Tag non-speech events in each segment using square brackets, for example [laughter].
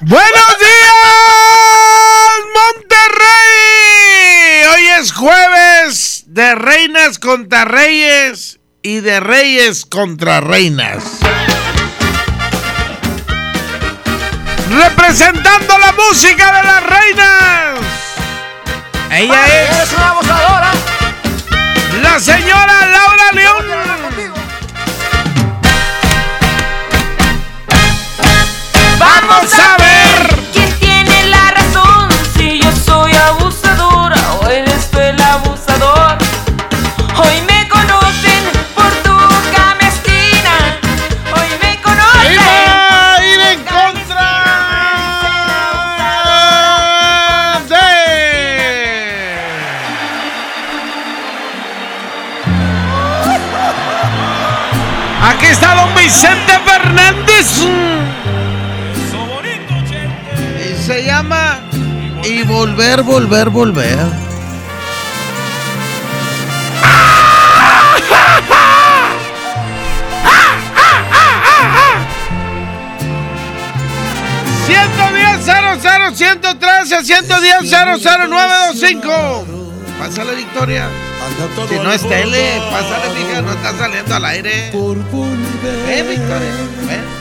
¡Buenos días, Monterrey! Hoy es jueves de reinas contra reyes y de reyes contra reinas. Representando la música de las reinas. Ella es una abusadora. la señora Laura León. Vamos a ver. ¿Quién tiene la razón? Si yo soy abusadora o eres tú el abusador. Hoy me conocen por tu camestina. Hoy me conocen. Iba a ir en contra de... Aquí está don Vicente Fernández. Volver, volver, volver. ¡110 113 110 00925 Pásale, Victoria. Si no es tele, pásale, mija, no está saliendo al aire. Ven, Victoria, ven, ven.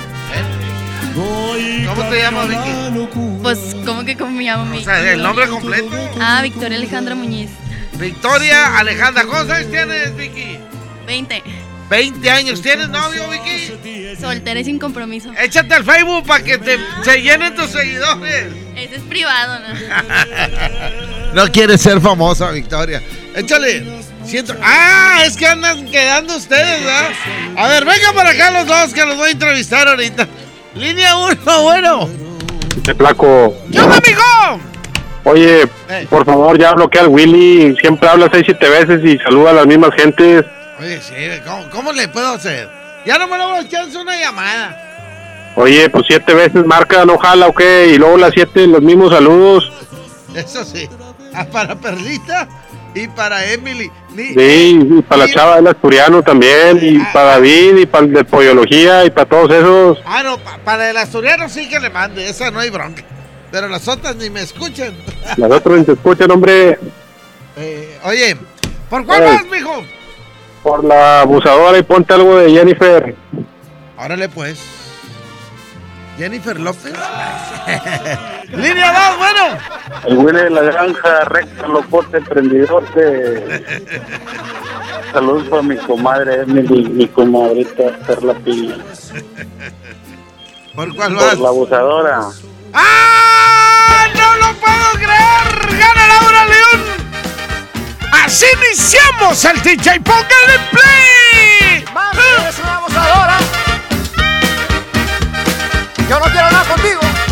¿Cómo te llamas, Vicky? Pues, ¿cómo que cómo me llamo mi? O sea, el nombre completo. Ah, Victoria Alejandra Muñiz. Victoria Alejandra. ¿Cuántos años tienes, Vicky? 20. 20 años. ¿Tienes novio, Vicky? Soltera y sin compromiso. Échate al Facebook para que te, se llenen tus seguidores. Ese es privado, ¿no? [laughs] No quieres ser famosa, Victoria. Échale. Siento... Ah, es que andan quedando ustedes, ¿verdad? A ver, vengan para acá los dos que los voy a entrevistar ahorita. Línea 1, bueno. Te placo. ¡Yo, amigo! Oye, Eh. por favor, ya bloquea al Willy. Siempre habla seis, siete veces y saluda a las mismas gentes. Oye, sí, ¿cómo, cómo le puedo hacer? Ya no me lo a echar una llamada. Oye, pues siete veces marca, no jala, ok. Y luego las siete, los mismos saludos. Eso sí. Ah, [laughs] Para Perlita y para Emily. Ni- Sí, y para la chava del asturiano también. Y para David, y para el de Pollología, y para todos esos. Ah, no, pa- para el asturiano sí que le mande, esa no hay bronca. Pero las otras ni me escuchan. [laughs] Las otras ni te escuchan, hombre. Eh, oye, ¿por cuál vas, mijo? Por la abusadora y ponte algo de Jennifer. Órale, pues. Jennifer López. [laughs] Línea 2, bueno. El Willy de la granja, recta, locote, emprendedorte. Saludos para mi comadre Emily, mi comadrita Perla Pilla. ¿Por cuál vas? Por la abusadora. ¡Ah! ¡No lo puedo creer! ¡Gana Laura León! ¡Así iniciamos el DJ! ¡Póngale play! Mami, eres una abusadora. Yo no quiero nada contigo.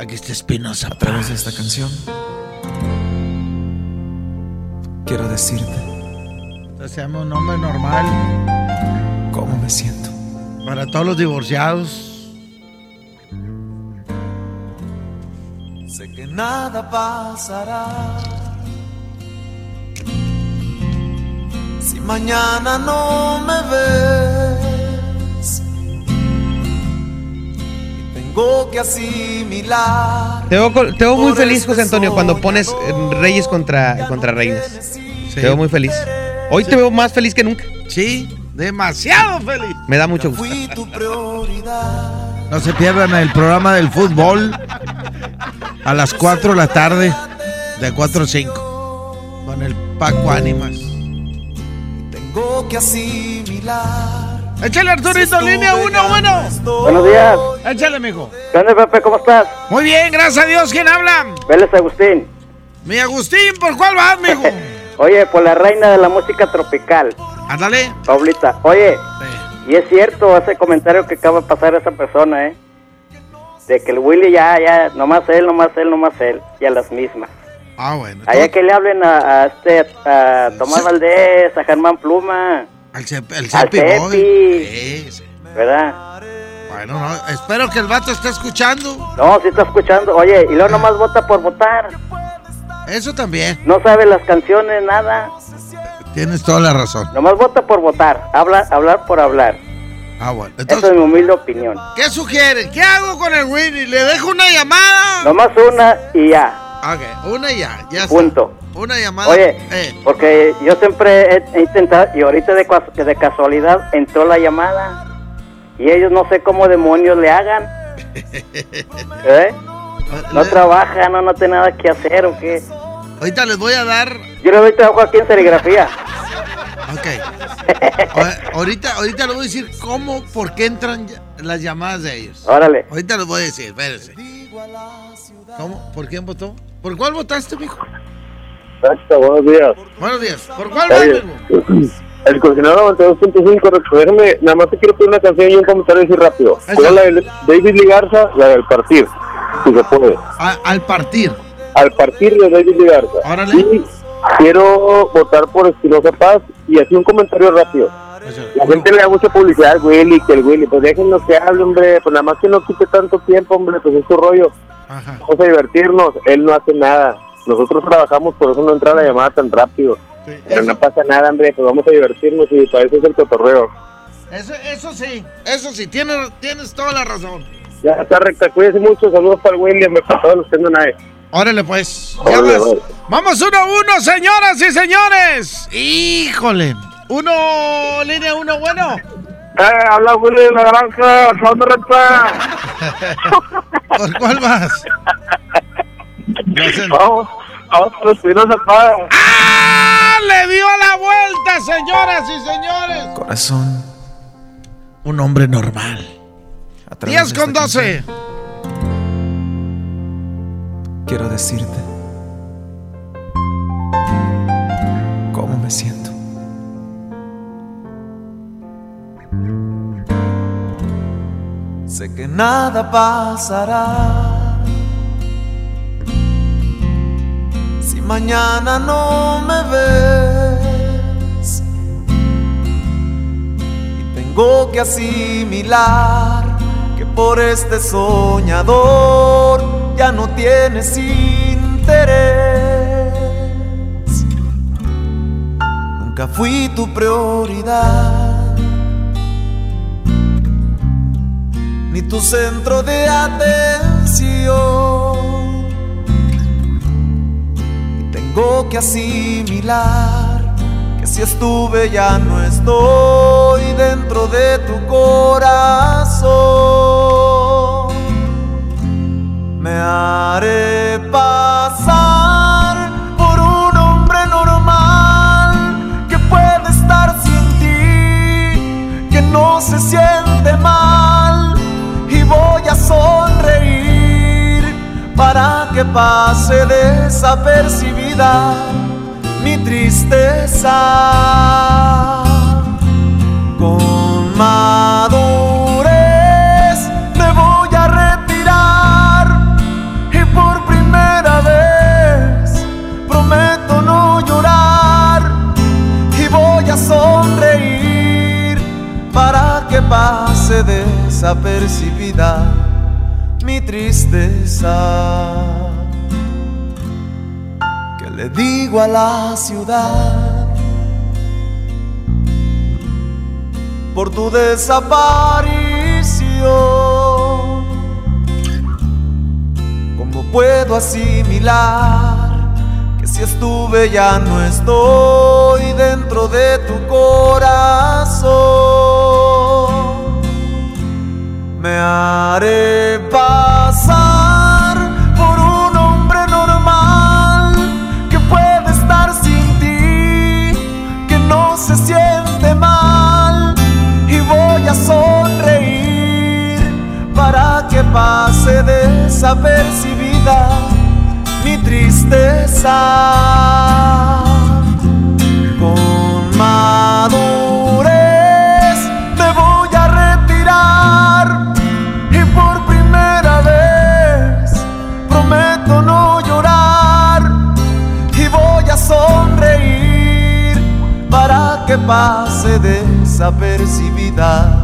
Aquí está Espinosa. a través de esta canción, quiero decirte Se llama un hombre normal. cómo me siento. Para todos los divorciados. Sé que nada pasará. Si mañana no me ves, tengo que asimilar. Te veo, te veo muy feliz, José Antonio, cuando pones eh, Reyes contra, contra Reinas. Te veo muy feliz. Hoy te veo más feliz que nunca. Sí, demasiado feliz. Me da mucho gusto. Fui tu prioridad. No se pierdan el programa del fútbol a las 4 de la tarde, de 4 a 5, con el Paco Ánimas. Tengo que asimilar. Échale Arturito, línea 1, bueno. Buenos días. Échale, mijo. ¿Qué onda, Pepe? ¿Cómo estás? Muy bien, gracias a Dios. ¿Quién habla? Vélez Agustín. Mi Agustín, ¿por cuál vas, mijo? [laughs] Oye, por la reina de la música tropical, Ándale. Paulita. Oye, y es cierto ese comentario que acaba de pasar esa persona, ¿eh? De que el Willy ya, ya, nomás él, nomás él, nomás él, y a las mismas. Ah, bueno. Allá que le hablen a, a este, a Tomás Valdés, a Germán Pluma, Al al Cepi Boy. Sí, sí. ¿verdad? Bueno, no, espero que el vato esté escuchando. No, sí está escuchando. Oye, y luego nomás vota por votar. Eso también. No sabe las canciones, nada. Tienes toda la razón. Nomás vota por votar. Habla, hablar por hablar. Ah, bueno. Esa Entonces, es mi humilde opinión. ¿qué sugiere? ¿Qué hago con el Willy? ¿Le dejo una llamada? Nomás una y ya. Ok, una y ya. Ya está. Una llamada. Oye, Eh, porque yo siempre he, he intentado, y ahorita de, de casualidad entró la llamada, y ellos no sé cómo demonios le hagan. [laughs] ¿Eh? No trabajan, no, no tiene nada que hacer, ¿o qué? ahorita les voy a dar. Yo le doy trabajo aquí en serigrafía. Ok. O- ahorita, ahorita les voy a decir cómo, por qué entran las llamadas de ellos. Órale. Ahorita les voy a decir, espérense. ¿Cómo? ¿Por quién votó? ¿Por cuál votaste, mijo? Buenos días. Buenos días. ¿Por cuál Oye, [clears throat] el coordinador 92.5, déjame, nada más te quiero pedir una canción y un comentario así rápido. ¿Cuál la de David Lee Garza? La del partir, si se puede. A- al partir. Al partir de David Lee Garza. Órale. Y quiero votar por Espinosa Paz y así un comentario rápido. La gente le da mucha publicidad al Willy, que el Willy, pues déjenlo que hable, hombre, pues nada más que no quite tanto tiempo, hombre, pues es su rollo. Vamos a divertirnos, él no hace nada. Nosotros trabajamos, por eso no entra la llamada tan rápido. Pero no pasa nada, hombre, pues vamos a divertirnos y para eso es el cotorreo. Eso, eso sí, eso sí, tienes, tienes toda la razón. Ya está recta, cuídense mucho, saludos para el William, para todos los que andan ahí. Órale, pues. Órale, vas. órale. Vamos uno a uno, señoras y señores. Híjole. Uno, línea uno, bueno. Eh, habla Willy de la granja, ¿dónde recta? ¿Por cuál vas? [laughs] Vamos, vamos por Espinosa Paz. ¡Ah! Le dio la vuelta, señoras y señores. Corazón. Un hombre normal. a través 10 de con esta 12. canción, Quiero decirte cómo me siento. Sé que nada pasará mañana no me ves. Y tengo que asimilar que por este soñador ya no tienes interés. Nunca fui tu prioridad, ni tu centro de atención. Tengo que asimilar que si estuve ya no estoy dentro de tu corazón. Me haré pasar por un hombre normal que puede estar sin ti, que no se siente mal y voy a sonreír para que pase desapercibida mi tristeza. Con madurez me voy a retirar y por primera vez prometo no llorar y voy a sonreír para que pase desapercibida tristeza. Que le digo a la ciudad por tu desaparición. ¿Cómo puedo asimilar que si estuve ya no estoy dentro de tu corazón? Me haré pasar pase desapercibida mi tristeza. Con madurez me voy a retirar y por primera vez prometo no llorar y voy a sonreír para que pase desapercibida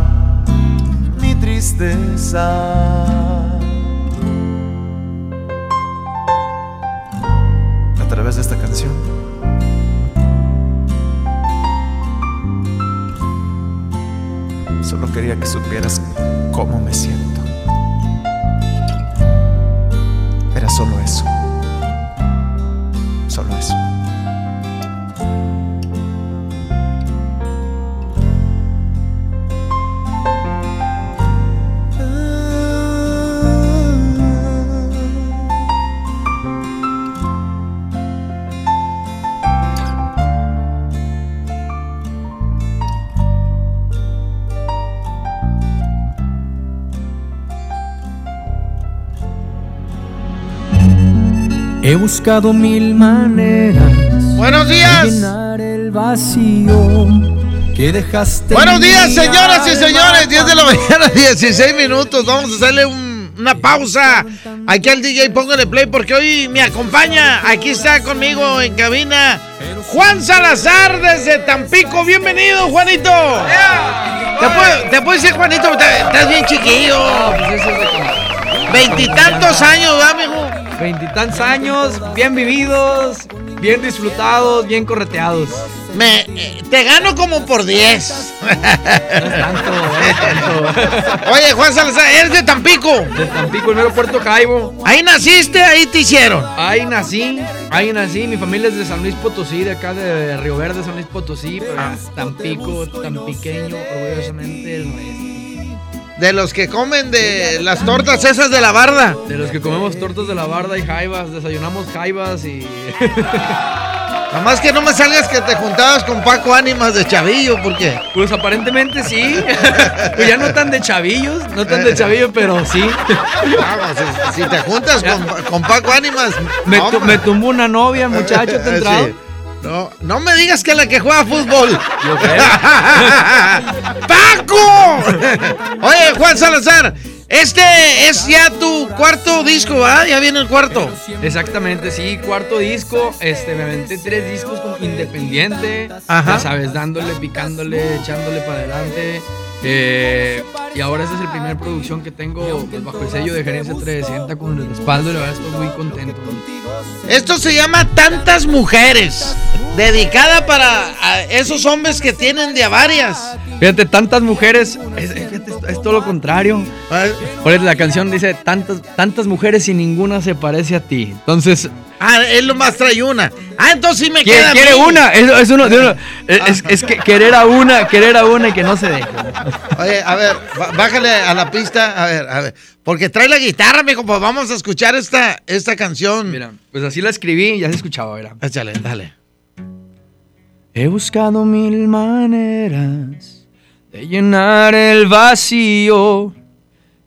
A través de esta canción solo quería que supieras cómo me siento. Era solo eso. Buscado mil maneras. Buenos días. de llenar el vacío que dejaste. Buenos en días, señoras y señores. 10 de la mañana, [laughs] 16 minutos. Vamos a hacerle un, una pausa. Aquí al DJ póngale play porque hoy me acompaña. Aquí está conmigo en cabina Juan Salazar desde Tampico. Bienvenido, Juanito. ¿Te puedo, te puedo decir, Juanito? Estás estás bien chiquillo. Veintitantos años, ¿verdad, mijo? Veintitantos años, bien vividos, bien disfrutados, bien correteados. Me, eh, te gano como por 10. Oye, Juan Salazar, eres de Tampico. De Tampico, el mero Puerto Caibo. Ahí naciste, ahí te hicieron. Ahí nací, ahí nací. Mi familia es de San Luis Potosí, de acá de Río Verde, San Luis Potosí. Pero Tampico, tan pequeño, orgullosamente maestro. De los que comen de las tortas esas de la barda. De los que comemos tortas de la barda y jaivas, desayunamos jaivas y. [laughs] Nada más que no me salgas que te juntabas con Paco Ánimas de Chavillo, porque. Pues aparentemente sí. [laughs] pues ya no tan de chavillos, no tan de chavillo, pero sí. Vamos, si, si te juntas con, con Paco Ánimas. Me, tu- me tumbó una novia, muchacho, ¿te entrado? [laughs] Sí. No, no me digas que la que juega fútbol. [laughs] ¡Paco! Oye, Juan Salazar, este es ya tu cuarto disco, ¿ah? Ya viene el cuarto. Exactamente, sí, cuarto disco. Este, me aventé tres discos como independiente. Ajá. Ya sabes, dándole, picándole, echándole para adelante. Eh, y ahora esta es la primera producción que tengo pues, bajo el sello de Gerencia 360 con el respaldo y la verdad estoy muy contento. Esto se llama Tantas Mujeres. Dedicada para a esos hombres que tienen de a varias. Fíjate, tantas mujeres, es, fíjate, todo lo contrario. Por eso la canción dice tantas, tantas mujeres y ninguna se parece a ti. Entonces, Ah, él nomás trae una. Ah, entonces sí me quiere, queda. a quiere mí. una, es, es uno, de uno. Es, es que querer a una, querer a una y que no se deje. Oye, a ver, bájale a la pista. A ver, a ver. Porque trae la guitarra, mijo, pues vamos a escuchar esta, esta canción. Mira, pues así la escribí y ya se escuchaba, era. Échale, dale. He buscado mil maneras de llenar el vacío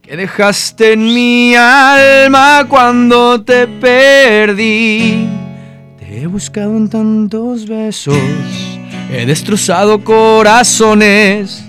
que dejaste en mi alma cuando te perdí. Te he buscado en tantos besos, he destrozado corazones.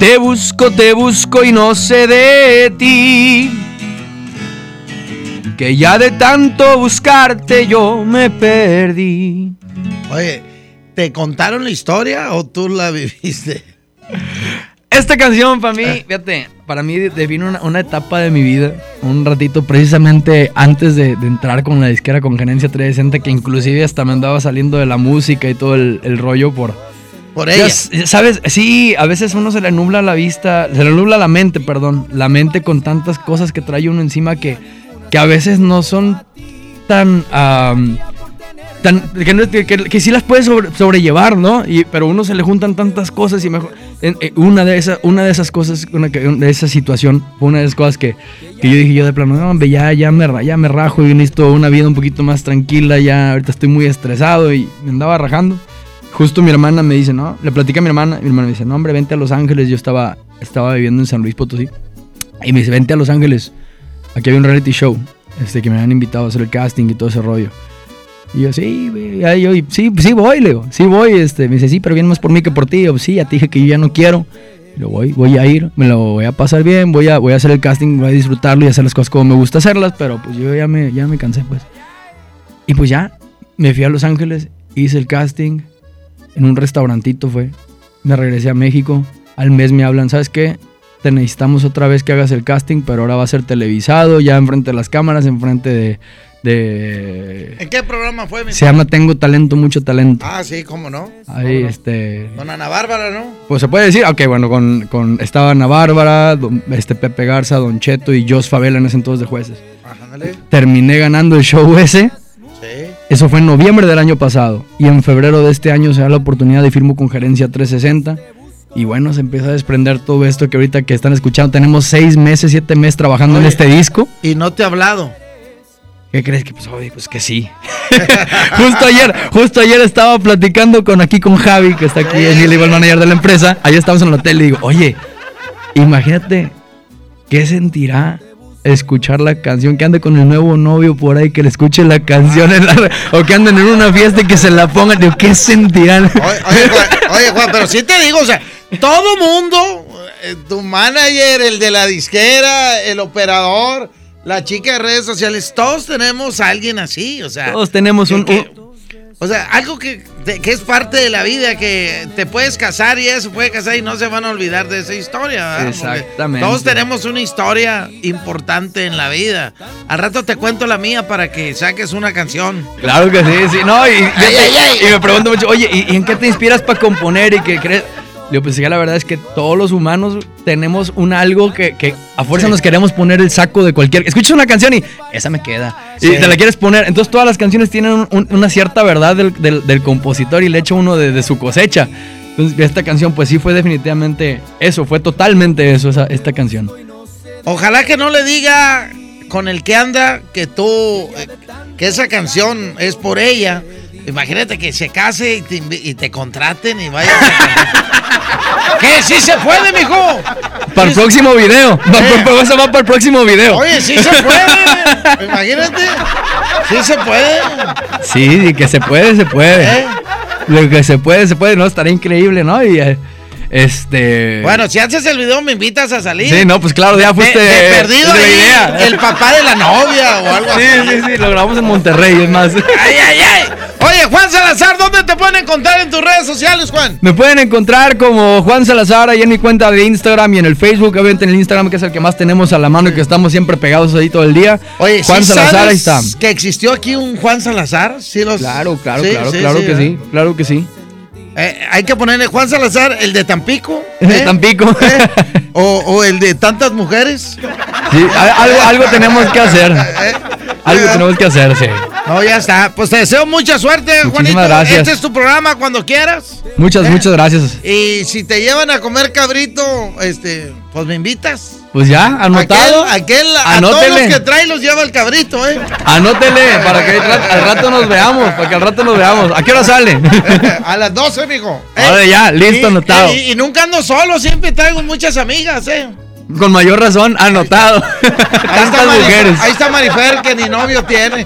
Te busco, te busco y no sé de ti. Que ya de tanto buscarte yo me perdí. Oye, ¿te contaron la historia o tú la [laughs] viviste? Esta canción para mí, fíjate, para mí define una, una etapa de mi vida, un ratito precisamente antes de, de entrar con la disquera con Gerencia 360, que inclusive hasta me andaba saliendo de la música y todo el, el rollo por... Por ella. ¿Sabes? Sí, a veces uno se le nubla la vista, se le nubla la mente, perdón, la mente con tantas cosas que trae uno encima que, que a veces no son tan... am, tan que, no- que- que sí las puede sobre- sobrellevar, ¿no? Y, pero uno se le juntan tantas cosas y mejor... en- en una, de esas, una de esas cosas, una que- de esa situación, fue una de esas cosas que, que yo dije yo de plano, no, hombre, ya, ya, me, ya me rajo y necesito una vida un poquito más tranquila, ya ahorita estoy muy estresado y me andaba rajando. Justo mi hermana me dice, no, le platica a mi hermana, mi hermana me dice, no, hombre, vente a Los Ángeles, yo estaba, estaba viviendo en San Luis Potosí. Y me dice, vente a Los Ángeles, aquí había un reality show, este, que me habían invitado a hacer el casting y todo ese rollo. Y yo, sí, ahí yo, sí, sí voy, le digo, sí voy, este, me dice, sí, pero viene más por mí que por ti, yo, sí, ya te dije que yo ya no quiero. Y yo, voy, voy a ir, me lo voy a pasar bien, voy a, voy a hacer el casting, voy a disfrutarlo y hacer las cosas como me gusta hacerlas, pero pues yo ya me, ya me cansé, pues. Y pues ya, me fui a Los Ángeles, hice el casting, en un restaurantito fue. Me regresé a México. Al mes me hablan, ¿sabes qué? Te necesitamos otra vez que hagas el casting, pero ahora va a ser televisado, ya enfrente de las cámaras, enfrente de... de ¿En qué programa fue? mi se llama Tengo Talento, Mucho Talento. Ah, sí, cómo no. Ahí, este... Con Ana Bárbara, ¿no? Pues se puede decir, ok, bueno, con, con estaba Ana Bárbara, don- este Pepe Garza, Don Cheto y Jos Favela en ese entonces de jueces. Ándale. Terminé ganando el show ese. Eso fue en noviembre del año pasado. Y en febrero de este año se da la oportunidad de firmo con Gerencia 360. Y bueno, se empieza a desprender todo esto que ahorita que están escuchando. Tenemos seis meses, siete meses trabajando en este disco. Y no te ha hablado. ¿Qué crees que pues, pues que sí? [laughs] justo ayer, justo ayer estaba platicando con aquí con Javi, que está aquí, es el igual manager de la empresa. Ayer estábamos en el hotel y digo, oye, imagínate qué sentirá escuchar la canción, que ande con el nuevo novio por ahí, que le escuche la canción en la- o que anden en una fiesta y que se la pongan. Digo, ¿qué sentirán? Oye, Juan, oye, Juan, pero sí te digo, o sea, todo mundo, eh, tu manager, el de la disquera, el operador, la chica de redes sociales, todos tenemos a alguien así, o sea. Todos tenemos un- que- o sea, algo que, de- que es parte de la vida, que te puedes casar y eso puede casar y no se van a olvidar de esa historia. ¿verdad? Porque Exactamente. Todos tenemos una historia importante en la vida. Al rato te cuento la mía para que saques una canción. Claro que sí, sí. No, y, fíjate, ay, ay. y me pregunto mucho, oye, ¿y, y en qué te inspiras para componer y qué crees? Yo pues ya la verdad es que todos los humanos tenemos un algo que, que a fuerza Sí. nos queremos poner el saco de cualquier... Escuchas una canción y esa me queda. Sí. Y te la quieres poner. Entonces todas las canciones tienen un- un- una cierta verdad del, del- del compositor y le echa uno de, de su cosecha. Entonces esta canción pues sí fue definitivamente eso, fue totalmente eso, esa, esta canción. Ojalá que no le diga con el que anda que tú, eh, que esa canción es por ella. Imagínate que se case y te, y contraten y vaya. [laughs] ¿Qué? ¿Sí se puede, mijo? Para el próximo video. Por- [laughs] [laughs] eso va para el próximo video. Oye, sí se puede. Imagínate. Sí se puede. Sí, que se puede, se puede. ¿Eh? Lo que se puede, se puede, ¿no? Estaría increíble, ¿no? Y eh, este. Bueno, si haces el video me invitas a salir. Sí, no, pues claro, ya fuiste. De, de perdido de ahí, idea. el papá de la novia o algo Sí, así. sí, sí, lo grabamos en Monterrey, es más. Ay, ay, ay. Oye, Juan Salazar, ¿dónde te pueden encontrar en tus redes sociales, Juan? Me pueden encontrar como Juan Salazar ahí en mi cuenta de Instagram y en el Facebook, obviamente en el Instagram que es el que más tenemos a la mano y que estamos siempre pegados ahí todo el día. Oye, Juan ¿sí Salazar, ahí está. que existió aquí un Juan Salazar? Sí, los... Claro, claro, Sí, claro, sí, claro sí, que sí, claro que sí. Eh, hay que ponerle Juan Salazar, el de Tampico. De ¿eh? Tampico. O, o el de tantas mujeres. Sí, algo tenemos que hacer. Algo tenemos que hacer, sí. No, ya está. Pues te deseo mucha suerte, Muchísimas Juanito. gracias. Este es tu programa cuando quieras. Muchas, ¿Eh? muchas gracias. Y si te llevan a comer cabrito, este, pues me invitas. Pues ya, anotado. Aquel, aquel a todos los que trae los lleva el cabrito, ¿eh? Anótele para que al rato- nos veamos, para que al rato nos veamos. ¿A qué hora sale? [laughs] A las 12, mijo. ¿eh? Ahora ya, listo, Y- anotado. Y, y nunca ando solo, siempre traigo muchas amigas, ¿eh? Con mayor razón, anotado. Ahí está, [laughs] mujeres. ahí está Marifer, que ni novio tiene.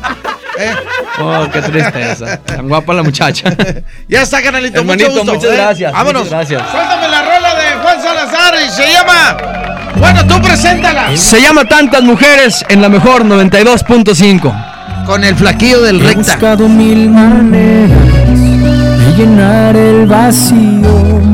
¿eh? Oh, qué tristeza. Tan guapa la muchacha. [laughs] Ya está, canalito. Hermanito, mucho gusto, muchas ¿eh? gracias, Vámonos. muchas gracias. Suéltame la rola de Juan Salazar y se llama. Bueno, tú preséntala. Se llama Tantas Mujeres en la mejor 92.5. Con el flaquillo del He recta. buscado mil maneras de llenar el vacío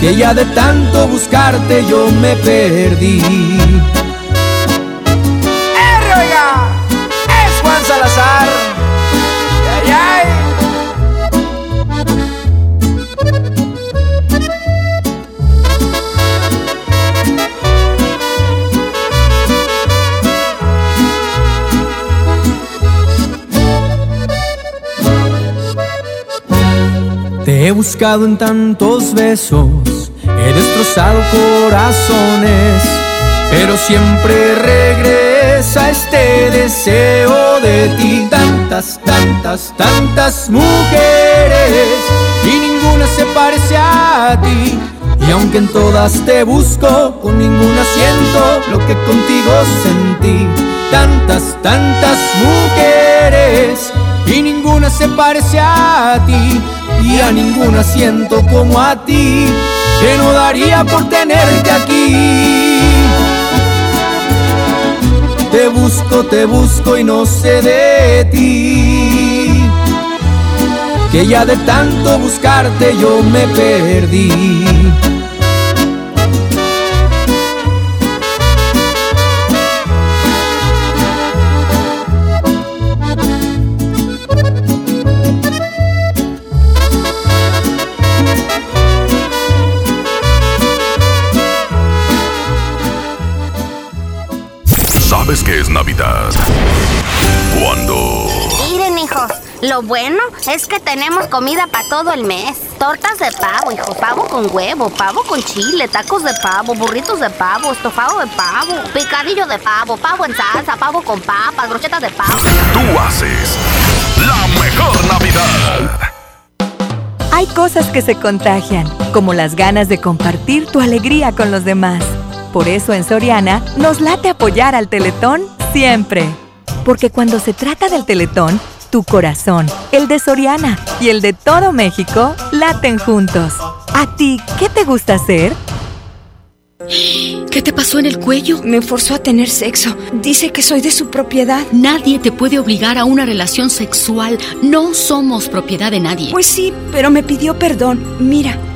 Que ya de tanto buscarte yo me perdí. ¡Eh, oiga! ¡Es Juan Salazar! ¡Ay, ay! Te he buscado en tantos besos, he destrozado corazones, pero siempre regresa este deseo de ti. Tantas, tantas, tantas mujeres y ninguna se parece a ti. Y aunque en todas te busco, con ninguna siento lo que contigo sentí. Tantas, tantas mujeres y ninguna se parece a ti y a ninguna siento como a ti que no daría por tenerte aquí. Te busco, te busco y no sé de ti. Que ya de tanto buscarte yo me perdí. ¿Sabes qué es Navidad? Cuando... Miren, hijos, lo bueno es que tenemos comida para todo el mes. Tortas de pavo, hijos, pavo con huevo, pavo con chile, tacos de pavo, burritos de pavo, estofado de pavo, picadillo de pavo, pavo en salsa, pavo con papas, brochetas de pavo. Tú haces la mejor Navidad. Hay cosas que se contagian, como las ganas de compartir tu alegría con los demás. Por eso en Soriana nos late apoyar al Teletón siempre. Porque cuando se trata del Teletón, tu corazón, el de Soriana y el de todo México laten juntos. ¿A ti qué te gusta hacer? ¿Qué te pasó en el cuello? Me forzó a tener sexo. Dice que soy de su propiedad. Nadie te puede obligar a una relación sexual. No somos propiedad de nadie. Pues sí, pero me pidió perdón. Mira,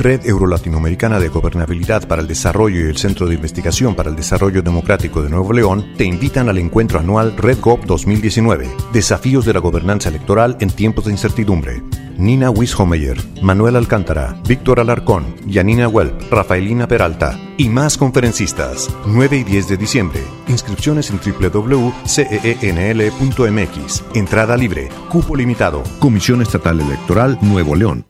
Red Eurolatinoamericana de Gobernabilidad para el Desarrollo y el Centro de Investigación para el Desarrollo Democrático de Nuevo León te invitan al encuentro anual RedGov 2019, Desafíos de la Gobernanza Electoral en tiempos de incertidumbre. Nina Wishomeyer, Manuel Alcántara, Víctor Alarcón, Yanina Welp, Rafaelina Peralta y más conferencistas. 9 y 10 de diciembre. Inscripciones en www.ceenl.mx. Entrada libre. Cupo limitado. Comisión Estatal Electoral Nuevo León.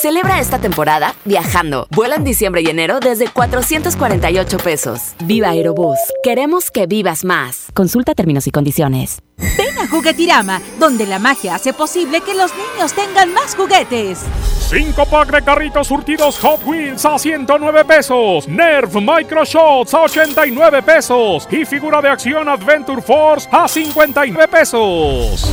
Celebra esta temporada viajando. Vuela en diciembre y enero desde 448 pesos. Viva Aerobús. Queremos que vivas más. Consulta términos y condiciones. Ven a Juguetirama, donde la magia hace posible que los niños tengan más juguetes. 5 pack de carritos surtidos Hot Wheels a 109 pesos. Nerf Micro Shots a 89 pesos. Y figura de acción Adventure Force a 59 pesos.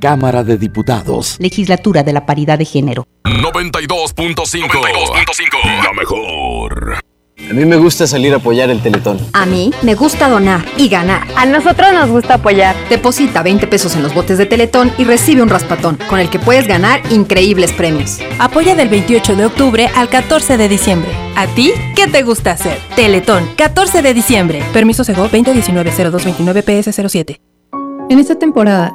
Cámara de Diputados. Legislatura de la Paridad de Género. 92.5. La mejor. A mí me gusta salir a apoyar el Teletón. A mí me gusta donar y ganar. A nosotros nos gusta apoyar. Deposita 20 pesos en los botes de Teletón y recibe un raspatón, con el que puedes ganar increíbles premios. Apoya del 28 de octubre al 14 de diciembre. ¿A ti qué te gusta hacer? Teletón, 14 de diciembre. Permiso Sego 2019-0229-PS07. En esta temporada,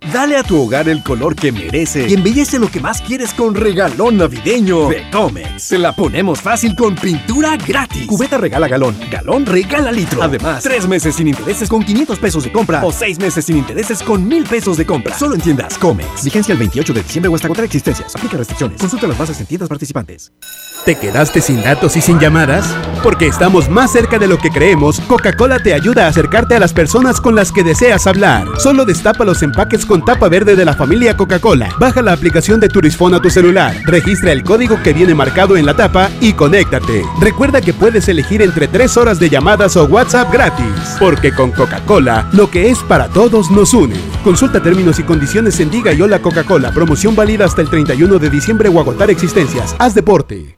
Dale a tu hogar el color que merece y embellece lo que más quieres con regalón navideño de Comex. Se la ponemos fácil con pintura gratis. Cubeta regala galón, galón regala litro. Además, tres meses sin intereses con 500 pesos de compra o seis meses sin intereses con 1000 pesos de compra. Solo en tiendas Comex. Vigencia el 28 de diciembre o hasta agotar existencias. Aplica restricciones. Consulta las bases en tiendas participantes. ¿Te quedaste sin datos y sin llamadas? Porque estamos más cerca de lo que creemos, Coca-Cola te ayuda a acercarte a las personas con las que deseas hablar. Solo destapa los empaques con tapa verde de la familia Coca-Cola. Baja la aplicación de Turisfón a tu celular, registra el código que viene marcado en la tapa y conéctate. Recuerda que puedes elegir entre 3 horas de llamadas o WhatsApp gratis. Porque con Coca-Cola, lo que es para todos nos une. Consulta términos y condiciones en Diga y Hola Coca-Cola. Promoción válida hasta el 31 de diciembre o agotar existencias. Haz deporte.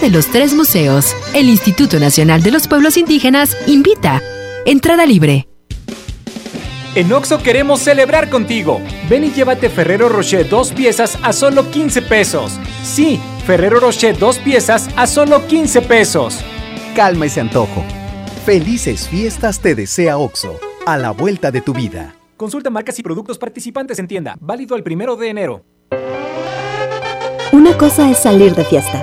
de los tres museos. El Instituto Nacional de los Pueblos Indígenas invita. Entrada libre. En Oxo queremos celebrar contigo. Ven y llévate Ferrero Rocher dos piezas a solo 15 pesos. Sí, Ferrero Rocher dos piezas a solo 15 pesos. Calma ese antojo. Felices fiestas te desea Oxo, a la vuelta de tu vida. Consulta marcas y productos participantes en tienda. Válido el primero de enero. Una cosa es salir de fiesta.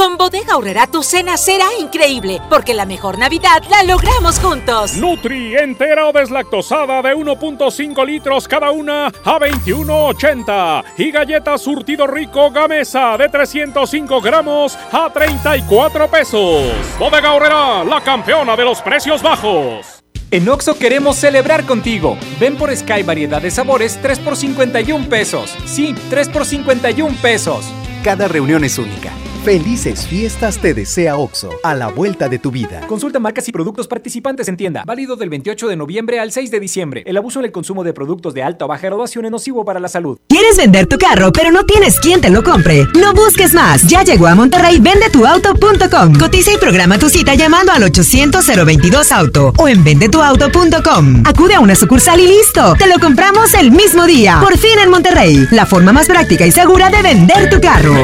Con Bodega Horrera tu cena será increíble, porque la mejor Navidad la logramos juntos. Nutri entera o deslactosada de 1.5 litros cada una a 21.80 y galletas surtido rico Gamesa de 305 gramos a 34 pesos. Bodega Horrera, la campeona de los precios bajos. En Oxo queremos celebrar contigo. Ven por Sky variedad de sabores 3 por 51 pesos. Sí, 3 por 51 pesos. Cada reunión es única. Felices fiestas te desea OXO, a la vuelta de tu vida. Consulta marcas y productos participantes en tienda. Válido del 28 de noviembre al 6 de diciembre. El abuso en el consumo de productos de alta o baja graduación es nocivo para la salud. ¿Quieres vender tu carro pero no tienes quien te lo compre? No busques más. Ya llegó a Monterrey vendetuauto.com. Cotiza y programa tu cita llamando al 800 022 auto o en vendetuauto.com. Acude a una sucursal y listo. Te lo compramos el mismo día. Por fin en Monterrey. La forma más práctica y segura de vender tu carro.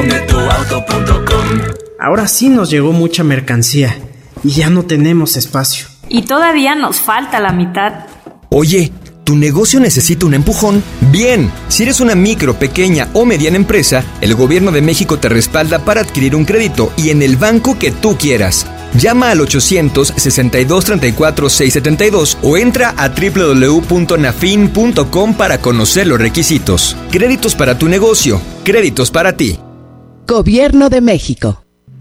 Ahora sí nos llegó mucha mercancía y ya no tenemos espacio. Y todavía nos falta la mitad. Oye, ¿tu negocio necesita un empujón? Bien, si eres una micro, pequeña o mediana empresa, el gobierno de México te respalda para adquirir un crédito y en el banco que tú quieras. Llama al 800-6234-672 o entra a www.nafin.com para conocer los requisitos. Créditos para tu negocio, créditos para ti. Gobierno de México.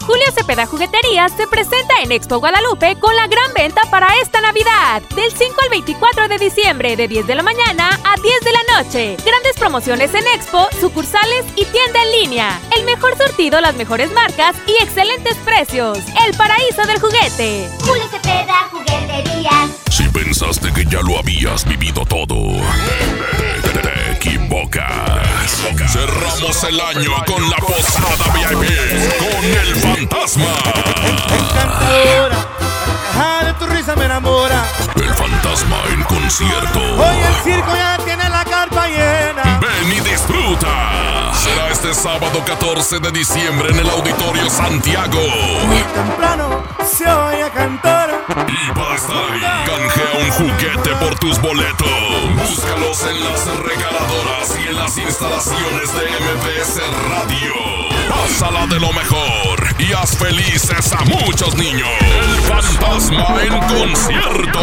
Julio Cepeda Jugueterías se presenta en Expo Guadalupe con la gran venta para esta Navidad. Del 5 al 24 de diciembre, de 10 de la mañana a 10 de la noche. Grandes promociones en Expo, sucursales y tienda en línea. El mejor surtido, las mejores marcas y excelentes precios. El paraíso del juguete. Julio Cepeda Jugueterías. Si pensaste que ya lo habías vivido todo, equivocas. Cerramos el año con la posada VIP con el fantasma. Ajá, de tu risa me enamora. El fantasma en concierto. Hoy el circo ya tiene la carpa llena. Ven y disfruta. Será este sábado 14 de diciembre en el Auditorio Santiago. Temprano se oye cantar. Y para estar ahí, canjea un juguete por tus boletos. Búscalos en las regaladoras y en las instalaciones de MBS Radio. Pásala de lo mejor y haz felices a muchos niños. El fantasma en concierto.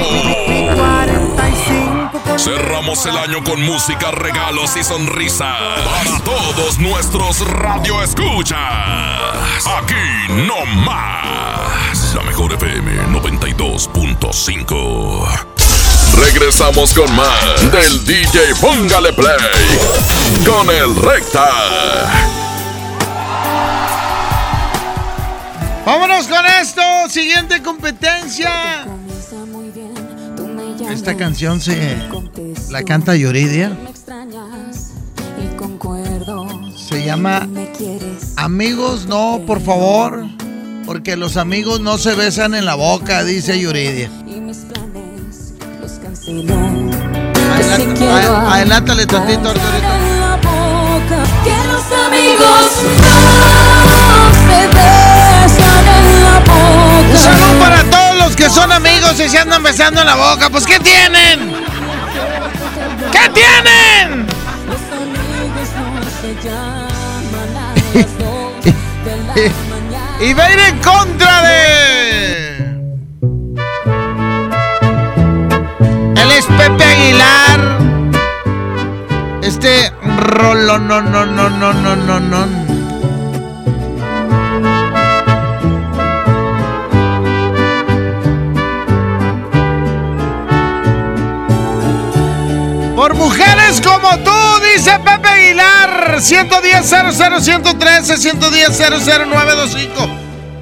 Cerramos el año con música, regalos y sonrisas para todos nuestros radio escuchas. Aquí no más. La mejor FM 92.5. Regresamos con más del DJ Póngale Play con el Recta. Vámonos con esto. Siguiente competencia. Esta canción se la canta Yuridia. Se llama Amigos, no, por favor. Porque los amigos no se besan en la boca, dice Yuridia. Adelántale tantito, Arturito. Que los amigos no se Un saludo para todos los que son amigos y se andan besando en la boca. Pues, ¿qué tienen? ¿Qué tienen? [laughs] y va a ir en contra de. Él es Pepe Aguilar. Este rolo no no no no no no no. Por mujeres como tú, dice Pepe Aguilar. 110 00 113 110 00925.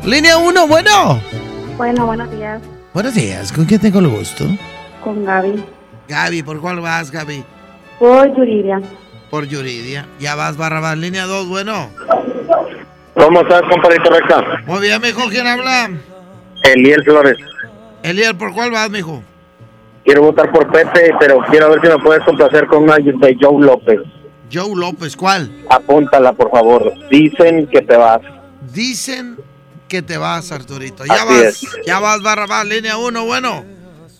Línea 1, bueno. Bueno, buenos días. Buenos días, ¿con quién tengo el gusto? Con Gaby. Gaby, ¿por cuál vas, Gaby? Por Yuridia. Por Yuridia. Ya vas, Barrabás. Línea 2, bueno. ¿Cómo estás, compadrito recta? Muy bien, mijo, ¿quién habla? Eliel Flores. Eliel, ¿por cuál vas, mijo? Quiero votar por Pepe, pero quiero ver si me puedes complacer con una de Joe López. Joe López, ¿cuál? Apúntala, por favor. Dicen que te vas. Dicen que te vas, Arturito. Ya Así vas, es. ya vas, Barrabás. Línea 1, bueno.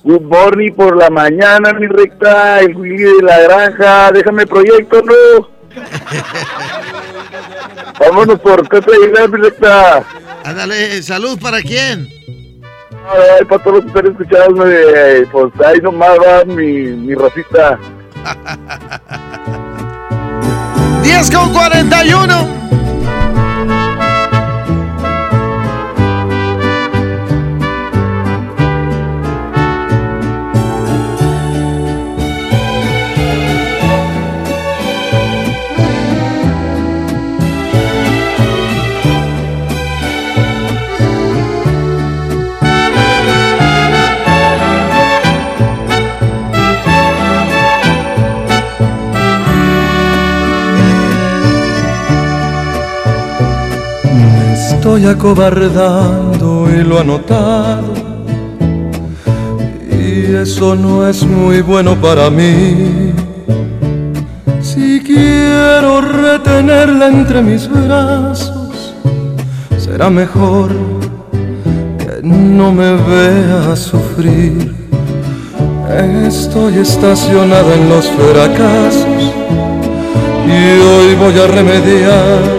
Good morning por la mañana, mi recta. El Willy de la granja. Déjame proyecto, no. [laughs] Vámonos por Pepe Aguilar, directa. Ándale, salud para quién. Ay, para todos los que están escuchando, eh, pues ahí nomás va mi, mi racita. 10 [laughs] con 41. Estoy acobardando y lo ha. Y eso no es muy bueno para mí. Si quiero retenerla entre mis brazos, será mejor que no me vea sufrir. Estoy estacionada en los fracasos y hoy voy a remediar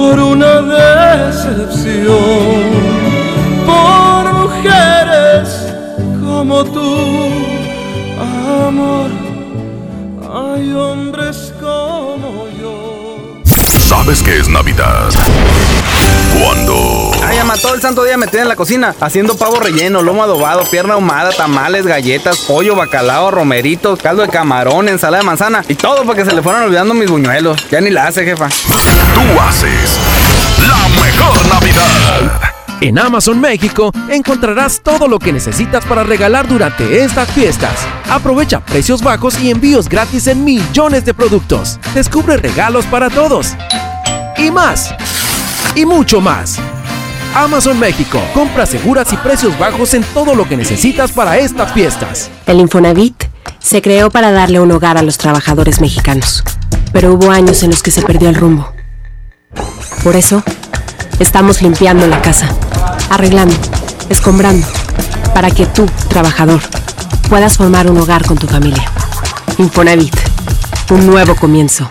por una decepción, por mujeres como tú, amor. Hay hombres como yo. ¿Sabes qué es Navidad? Cuando Todo el santo día metida en la cocina, haciendo pavo relleno, lomo adobado, pierna ahumada, tamales, galletas, pollo, bacalao, romeritos, caldo de camarón, ensalada de manzana y todo porque se le fueron olvidando mis buñuelos. Ya ni la hace, jefa. tú haces la mejor Navidad. En Amazon México encontrarás todo lo que necesitas para regalar durante estas fiestas. Aprovecha precios bajos y envíos gratis en millones de productos. Descubre regalos para todos. Y más. Y mucho más. Amazon México. Compras seguras y precios bajos en todo lo que necesitas para estas fiestas. El Infonavit se creó para darle un hogar a los trabajadores mexicanos, pero hubo años en los que se perdió el rumbo. Por eso, estamos limpiando la casa, arreglando, escombrando, para que tú, trabajador, puedas formar un hogar con tu familia. Infonavit, un nuevo comienzo.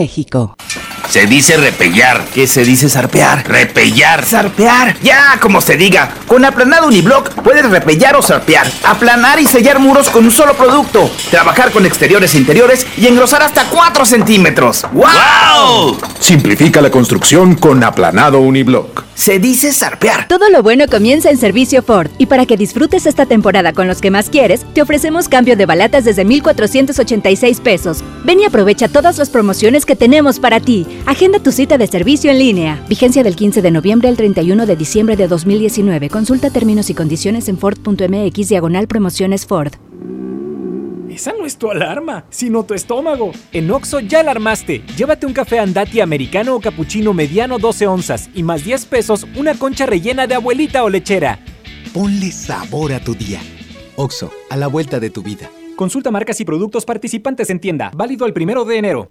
México. Se dice repellar. ¿Qué se dice zarpear? Repellar. Zarpear. Ya, como se diga. Con aplanado uniblock puedes repellar o zarpear. Aplanar y sellar muros con un solo producto. Trabajar con exteriores e interiores y engrosar hasta 4 centímetros. ¡Wow! Simplifica la construcción con aplanado uniblock. Se dice zarpear. Todo lo bueno comienza en servicio Ford. Y para que disfrutes esta temporada con los que más quieres, te ofrecemos cambio de balatas desde 1,486 pesos. Ven y aprovecha todas las promociones que tenemos para ti. Agenda tu cita de servicio en línea. Vigencia del 15 de noviembre al 31 de diciembre de 2019. Consulta términos y condiciones en Ford.mx diagonal promociones Ford. Esa no es tu alarma, sino tu estómago. En Oxo ya la armaste. Llévate un café andati americano o cappuccino mediano 12 onzas y más 10 pesos una concha rellena de abuelita o lechera. Ponle sabor a tu día. Oxo, a la vuelta de tu vida. Consulta marcas y productos participantes en tienda. Válido el primero de enero.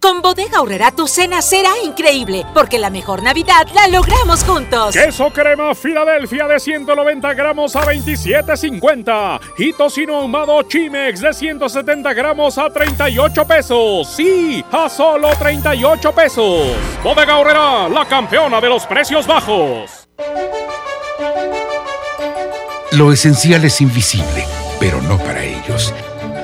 Con Bodega Aurrera tu cena será increíble, porque la mejor Navidad la logramos juntos. Queso crema Filadelfia de 190 gramos a 27.50 y tocino ahumado Chimex de 170 gramos a 38 pesos. Sí, a solo 38 pesos. Bodega Aurrera, la campeona de los precios bajos. Lo esencial es invisible, pero no para ellos.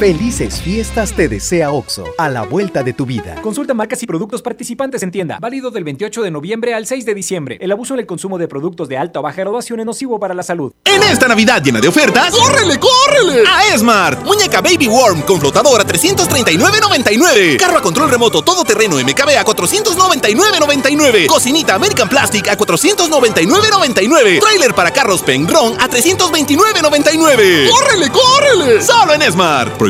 Felices fiestas te desea OXO, a la vuelta de tu vida. Consulta marcas y productos participantes en tienda. Válido del 28 de noviembre al 6 de diciembre. El abuso en el consumo de productos de alta o baja graduación es nocivo para la salud. En esta Navidad llena de ofertas, ¡córrele, córrele! A Esmart. Muñeca Baby Worm con flotador a 339.99. Carro a control remoto todoterreno MKB a 499.99. Cocinita American Plastic a 499.99. Trailer para carros Pengron a 329.99. ¡Córrele, córrele! Solo en Esmart.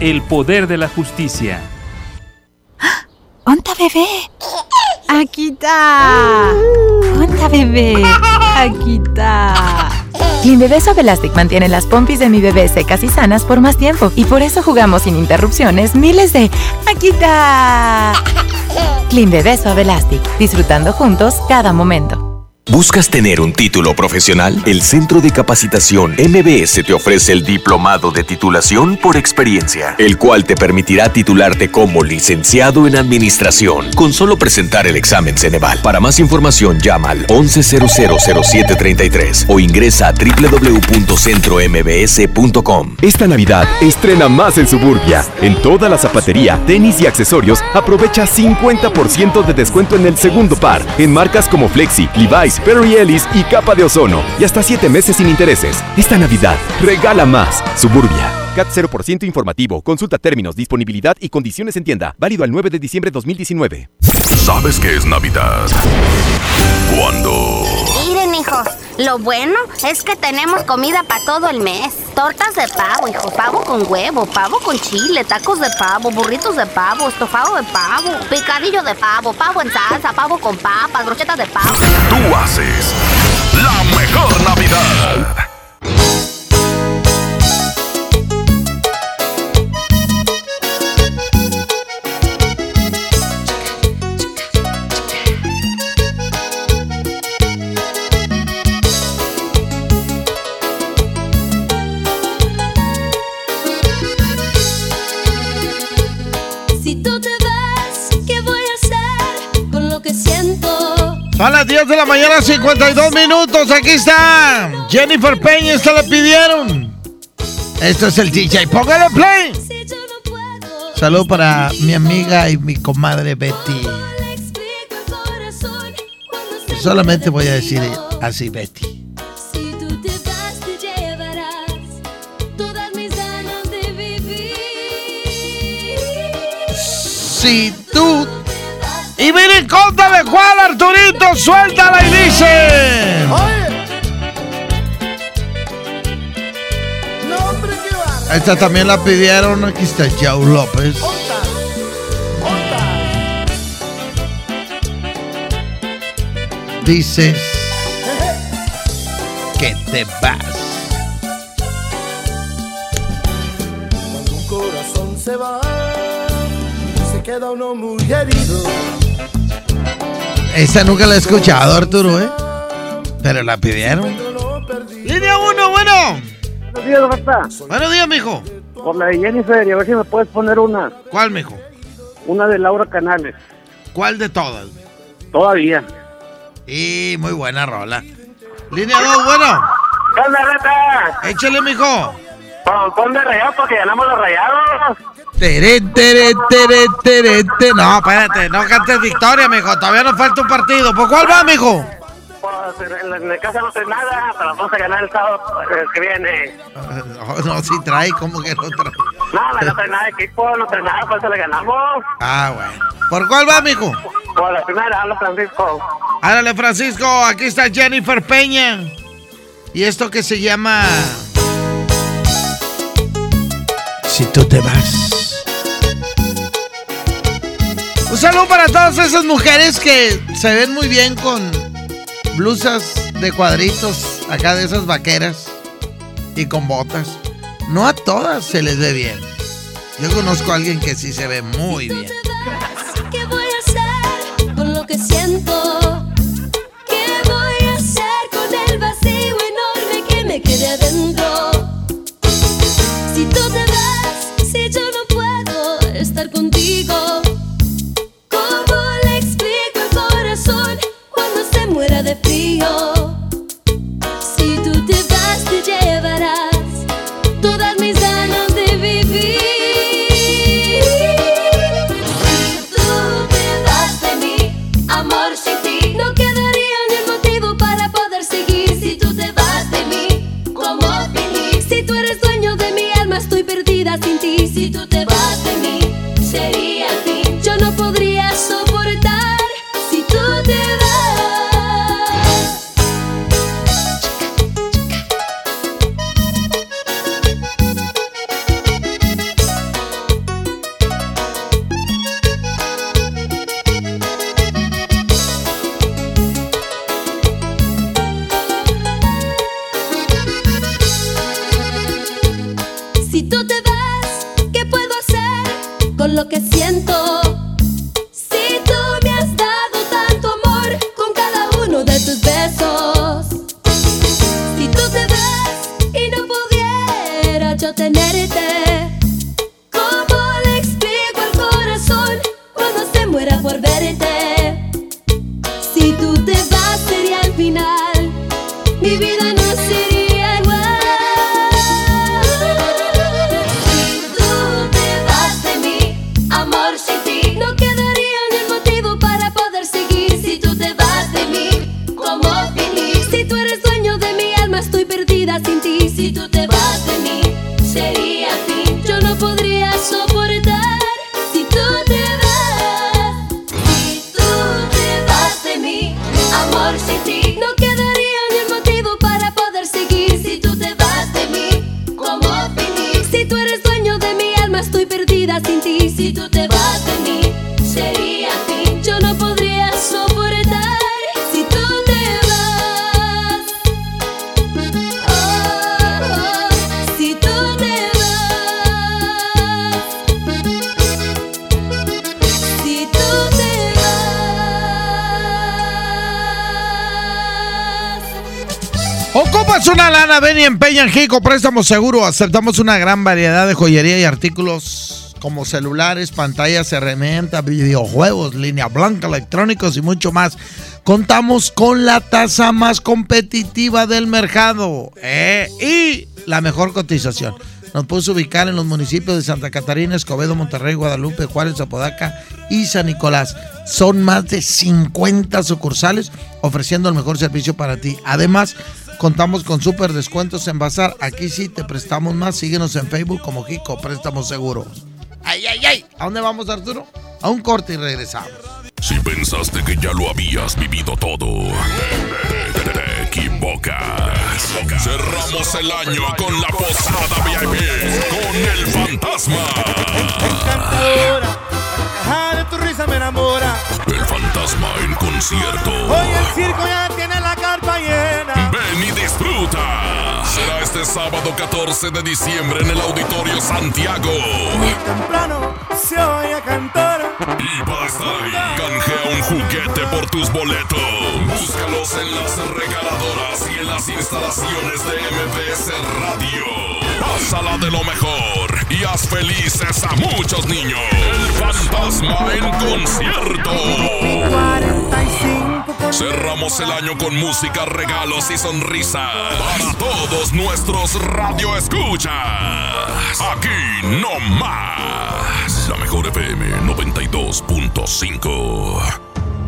el poder de la justicia. ¡Onta bebé! ¡Aquí está! ¡Onta bebé! ¡Aquí está! Clean Bebé Suave Elastic mantiene las pompis de mi bebé secas y sanas por más tiempo y por eso jugamos sin interrupciones miles de ¡Aquí está! Clean Bebé Suave Elastic, disfrutando juntos cada momento. ¿Buscas tener un título profesional? El Centro de Capacitación MBS te ofrece el Diplomado de Titulación por Experiencia, el cual te permitirá titularte como licenciado en Administración con solo presentar el examen Ceneval. Para más información llama al 11000733 o ingresa a www.centrombs.com. Esta Navidad estrena más en Suburbia. En toda la zapatería, tenis y accesorios, aprovecha 50% de descuento en el segundo par en marcas como Flexi, Levi's, Perry Ellis y Capa de Ozono. Y hasta 7 meses sin intereses. Esta Navidad, regala más. Suburbia. CAT 0% informativo. Consulta términos, disponibilidad y condiciones en tienda. Válido al 9 de diciembre de 2019. ¿Sabes qué es Navidad? Cuando... Miren, hijos, lo bueno es que tenemos comida para todo el mes. Tortas de pavo, hijos, pavo con huevo, pavo con chile, tacos de pavo, burritos de pavo, estofado de pavo, picadillo de pavo, pavo en salsa, pavo con papas, brochetas de pavo. Tú haces la mejor Navidad. Son las 10 de la mañana, 52 minutos. Aquí está. Jennifer Peña, esta le pidieron. Esto es el DJ. Póngale play. Salud para mi amiga y mi comadre Betty. Solamente voy a decir así, Betty. Si tú todas mis ganas de. Y cuál, Arturito. Suéltala y dice. Esta también la pidieron. Aquí está Joe López. Dices que te vas. Cuando un corazón se va, se queda uno muy herido. Esta nunca la he escuchado, Arturo, ¿eh? Pero la pidieron. Línea 1, bueno. Buenos días, Rafa. Buenos días, mijo. Por la de Jennifer, y a ver si me puedes poner una. ¿Cuál, mijo? Una de Laura Canales. ¿Cuál de todas? Todavía. Y muy buena rola. Línea 2, bueno. ¿Qué onda, Rata? Échale, mijo. Pon, pon de rayado porque ganamos los rayados. Tere, tere, tere, tere, tere. No, espérate, no cantes victoria, mijo. Todavía nos falta un partido. ¿Por cuál va, mijo? Pues, en, en la casa no sé nada, pero vamos a ganar el sábado eh, que viene. [laughs] No, no, sí trae, ¿cómo que no trae? Nada, no trae nada de equipo, no trae nada, por eso le ganamos. Ah, bueno. ¿Por cuál va, mijo? Por la primera, habla Francisco. Árale, Francisco, aquí está Jennifer Peña. Y esto que se llama. Si tú te vas. Un saludo para todas esas mujeres que se ven muy bien con blusas de cuadritos, acá de esas vaqueras y con botas. No a todas se les ve bien. Yo conozco a alguien que sí se ve muy bien. Jico Préstamo Seguro. Aceptamos una gran variedad de joyería y artículos como celulares, pantallas, herramientas, videojuegos, línea blanca, electrónicos y mucho más. Contamos con la tasa más competitiva del mercado ¿eh? y la mejor cotización. Nos puedes ubicar en los municipios de Santa Catarina, Escobedo, Monterrey, Guadalupe, Juárez, Apodaca y San Nicolás. Son más de 50 sucursales ofreciendo el mejor servicio para ti. Además, contamos con súper descuentos en Bazar. Aquí sí te prestamos más. Síguenos en Facebook como Jico Préstamos Seguros. ¡Ay, ay, ay! ¿A dónde vamos, Arturo? A un corte y regresamos. Si pensaste que ya lo habías vivido todo, te, te- te equivocas. Cerramos el año con la posada VIP con el fantasma. Ajá, de tu risa me enamora. El fantasma en concierto. Hoy el circo ya tiene la este sábado 14 de diciembre en el Auditorio Santiago. Temprano se oye cantar. Y para estar ahí, canjea un juguete por tus boletos. Búscalos en las regaladoras y en las instalaciones de MBS Radio. Pásala de lo mejor y haz felices a muchos niños. El fantasma en concierto. Cerramos el año con música, regalos y sonrisas para todos nuestros radioescuchas. Aquí no más. La mejor FM 92.5.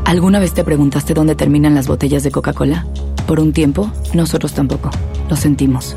¿Alguna vez te preguntaste dónde terminan las botellas de Coca-Cola? Por un tiempo, nosotros tampoco. Lo sentimos.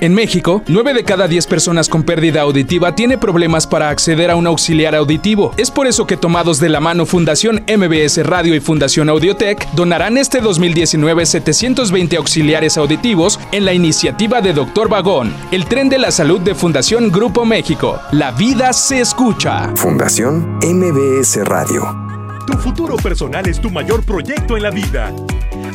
En México, 9 de cada 10 personas con pérdida auditiva tiene problemas para acceder a un auxiliar auditivo. Es por eso que tomados de la mano Fundación MBS Radio y Fundación Audiotech donarán este 2019 720 auxiliares auditivos en la iniciativa de Doctor Vagón, el tren de la salud de Fundación Grupo México. La vida se escucha. Fundación MBS Radio. Tu futuro personal es tu mayor proyecto en la vida.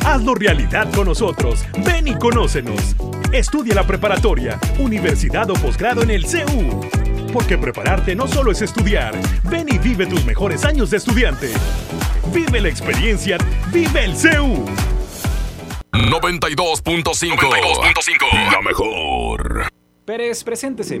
Hazlo realidad con nosotros. Ven y conócenos. Estudia la preparatoria, universidad o posgrado en el CEU. Porque prepararte no solo es estudiar. Ven y vive tus mejores años de estudiante. Vive la experiencia. Vive el CEU. 92.5. La mejor. Pérez, preséntese.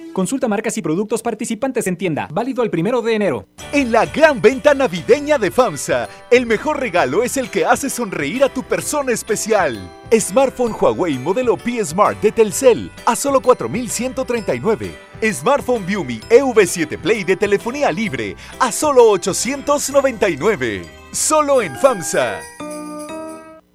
Consulta marcas y productos participantes en tienda. Válido el primero de enero. En la gran venta navideña de FAMSA, el mejor regalo es el que hace sonreír a tu persona especial. Smartphone Huawei modelo P Smart de Telcel a solo 4,139. Smartphone Viumi EV7 Play de telefonía libre a solo 899. Solo en FAMSA.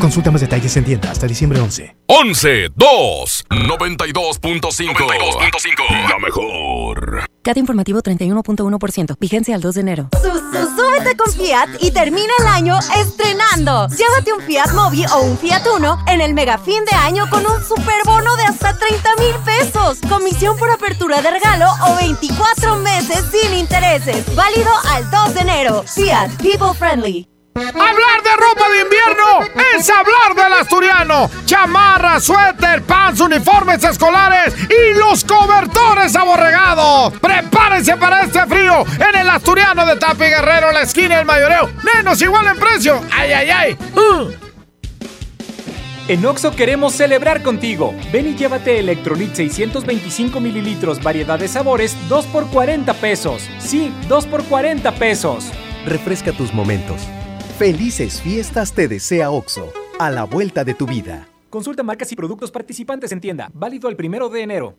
Consulta más detalles en tienda hasta diciembre 11. 11 2 92.5 La mejor. CAT informativo 31.1%. Vigencia al 2 de enero. Súbete con Fiat y termina el año estrenando. Llévate un Fiat Mobi o un Fiat Uno en el mega fin de año con un superbono de hasta 30 mil pesos. Comisión por apertura de regalo o 24 meses sin intereses. Válido al 2 de enero. Fiat People Friendly. Hablar de ropa de invierno es hablar del asturiano. Chamarra, suéter, pants, uniformes escolares y los cobertores aborregados. Prepárense para este frío en el asturiano de Tapi Guerrero, la esquina del mayoreo. Menos igual en precio. Ay, ay, ay. Uh. En Oxo queremos celebrar contigo. Ven y llévate Electrolit 625 mililitros, variedad de sabores, 2 por 40 pesos. Sí, 2 por 40 pesos. Refresca tus momentos. Felices fiestas te desea OXO, a la vuelta de tu vida. Consulta marcas y productos participantes en tienda. Válido el primero de enero.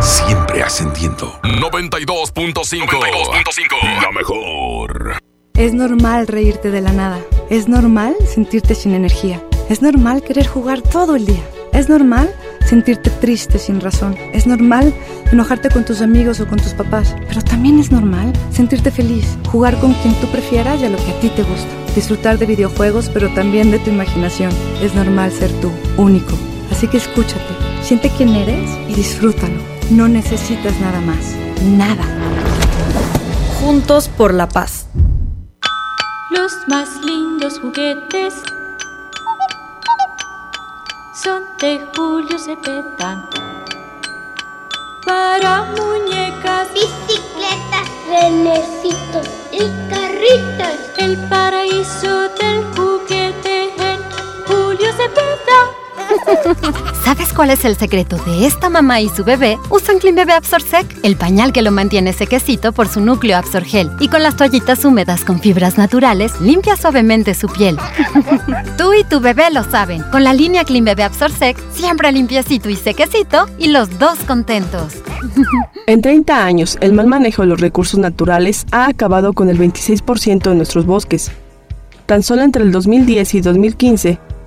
Siempre ascendiendo. 92.5 La mejor. Es normal reírte de la nada. Es normal sentirte sin energía. Es normal querer jugar todo el día. Es normal sentirte triste sin razón. Es normal enojarte con tus amigos o con tus papás. Pero también es normal sentirte feliz, jugar con quien tú prefieras y a lo que a ti te gusta. Disfrutar de videojuegos, pero también de tu imaginación. Es normal ser tú, único. Así que escúchate, siente quién eres y disfrútalo. No necesitas nada más. Nada. Juntos por la paz. Los más lindos juguetes son de Julio Cepeda. Para muñecas, bicicletas, renecitos y carritos. El paraíso del juguete en Julio Cepeda. ¿Sabes cuál es el secreto de esta mamá y su bebé? Usan Clean Bebé Absorsec, el pañal que lo mantiene sequecito por su núcleo Absorgel. Y con las toallitas húmedas con fibras naturales, limpia suavemente su piel. [laughs] Tú y tu bebé lo saben. Con la línea Clean Bebé Absorsec, siempre limpiecito y sequecito, y los dos contentos. [laughs] En 30 años, el mal manejo de los recursos naturales ha acabado con el 26% de nuestros bosques. Tan solo entre el 2010 y 2015,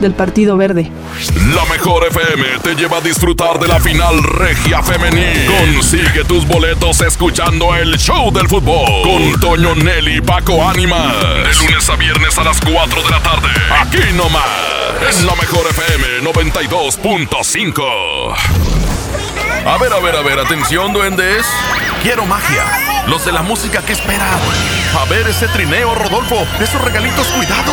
del Partido Verde. La mejor FM te lleva a disfrutar de la final regia femenil. Consigue tus boletos escuchando el show del fútbol con Toño Nelly Paco Ánimas. De lunes a viernes a las 4 de la tarde. Aquí nomás. En la mejor FM 92.5. A ver, a ver, a ver, atención, duendes. Quiero magia. Los de la música que esperan. A ver ese trineo, Rodolfo. Esos regalitos, cuidado.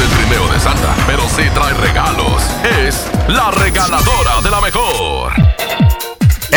el trineo de Santa, pero sí trae regalos. Es la regaladora de la mejor.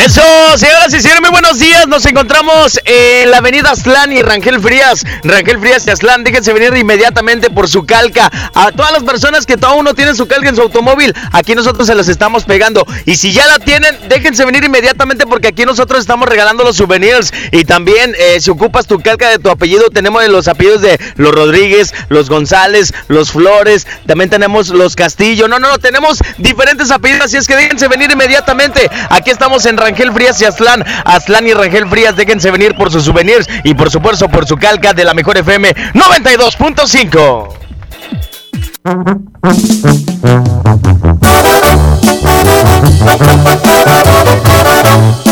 Eso, señoras y señores, muy buenos días. Nos encontramos en la avenida Aztlán y Rangel Frías. Rangel Frías y Aztlán, déjense venir inmediatamente por su calca. A todas las personas que aún no tienen su calca en su automóvil, aquí nosotros se las estamos pegando. Y si ya la tienen, déjense venir inmediatamente porque aquí nosotros estamos regalando los souvenirs. Y también, eh, si ocupas tu calca de tu apellido, tenemos los apellidos de los Rodríguez, los González, los Flores, también tenemos los Castillo. No, no, no, tenemos diferentes apellidos, así es que déjense venir inmediatamente. Aquí estamos en Rangel Frías y Aztlán. Aztlán y Rangel Frías, déjense venir por sus souvenirs y por supuesto por su calca de la mejor FM 92.5.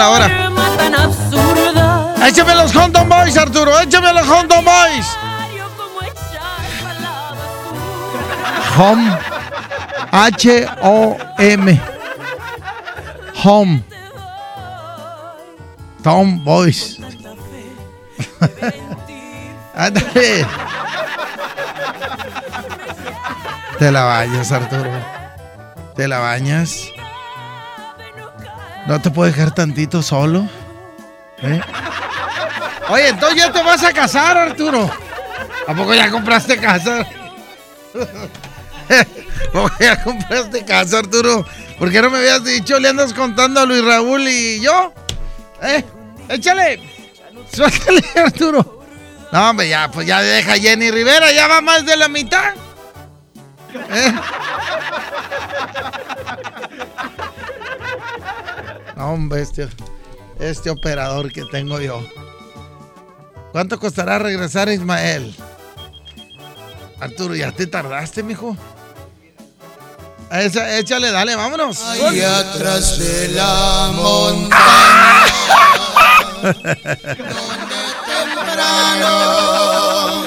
la hora. Échame los Condom Boys, Arturo. Échame los Condom Boys. Home. H-O-M. Home. Tom Boys. [laughs] Ándale. Te la bañas, Arturo. Te la bañas. No te puedo dejar tantito solo. ¿Eh? Oye, entonces ya te vas a casar, Arturo. ¿A poco ya compraste casa? [laughs] ¿A poco ya compraste casa, Arturo? ¿Por qué no me habías dicho? Le andas contando a Luis Raúl y yo. ¿Eh? Échale. Suéltale, [laughs] Arturo. No, hombre, ya, pues ya deja Jenny Rivera, ya va más de la mitad. ¿Eh? No, hombre, este, este operador que tengo yo. ¿Cuánto costará regresar a Ismael? Arturo, ya te tardaste, mijo. Esa, échale, dale, vámonos. Ahí atrás de la montaña.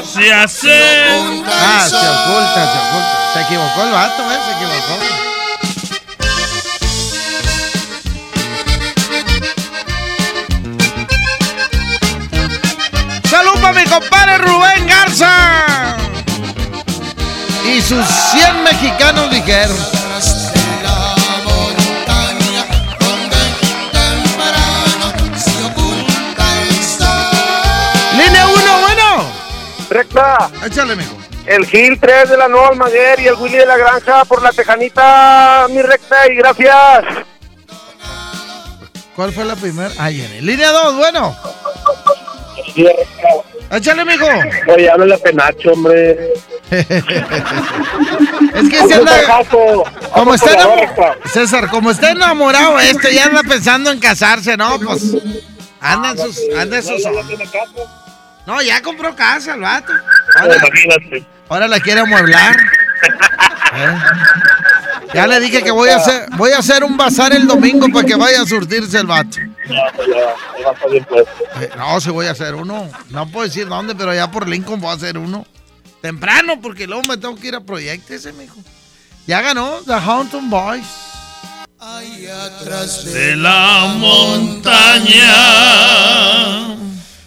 Se hace. Ah, se oculta, se oculta. Se equivocó el vato, ¿eh? Se equivocó. Compadre Rubén Garza! Y sus 100 mexicanos dijeron. Línea 1, bueno. Recta. Échale, mijo. El Gil 3 de la Nueva Almaguer y el Willy de la Granja por la Tejanita, mi recta, y gracias. ¿Cuál fue la primera? Jenny. Línea 2, bueno. Échale, mijo. Oye, habla la penacho, hombre. [laughs] Es que se anda. Como está enamorado. César, como está enamorado este, ya anda pensando en casarse, ¿no? Pues. Anda en sus. Sus. No, ya compró casa el vato. Ahora, Imagínate. ahora la quiere amueblar. ¿Eh? Ya le dije que voy a hacer, voy a hacer un bazar el domingo para que vaya a surtirse el vato. Eh, No, sí voy a hacer uno. No puedo decir dónde, pero allá por Lincoln voy a hacer uno. Temprano, porque luego me tengo que ir a proyectos ese, mijo. Ya ganó The Haunton Boys. Atrás De la montaña.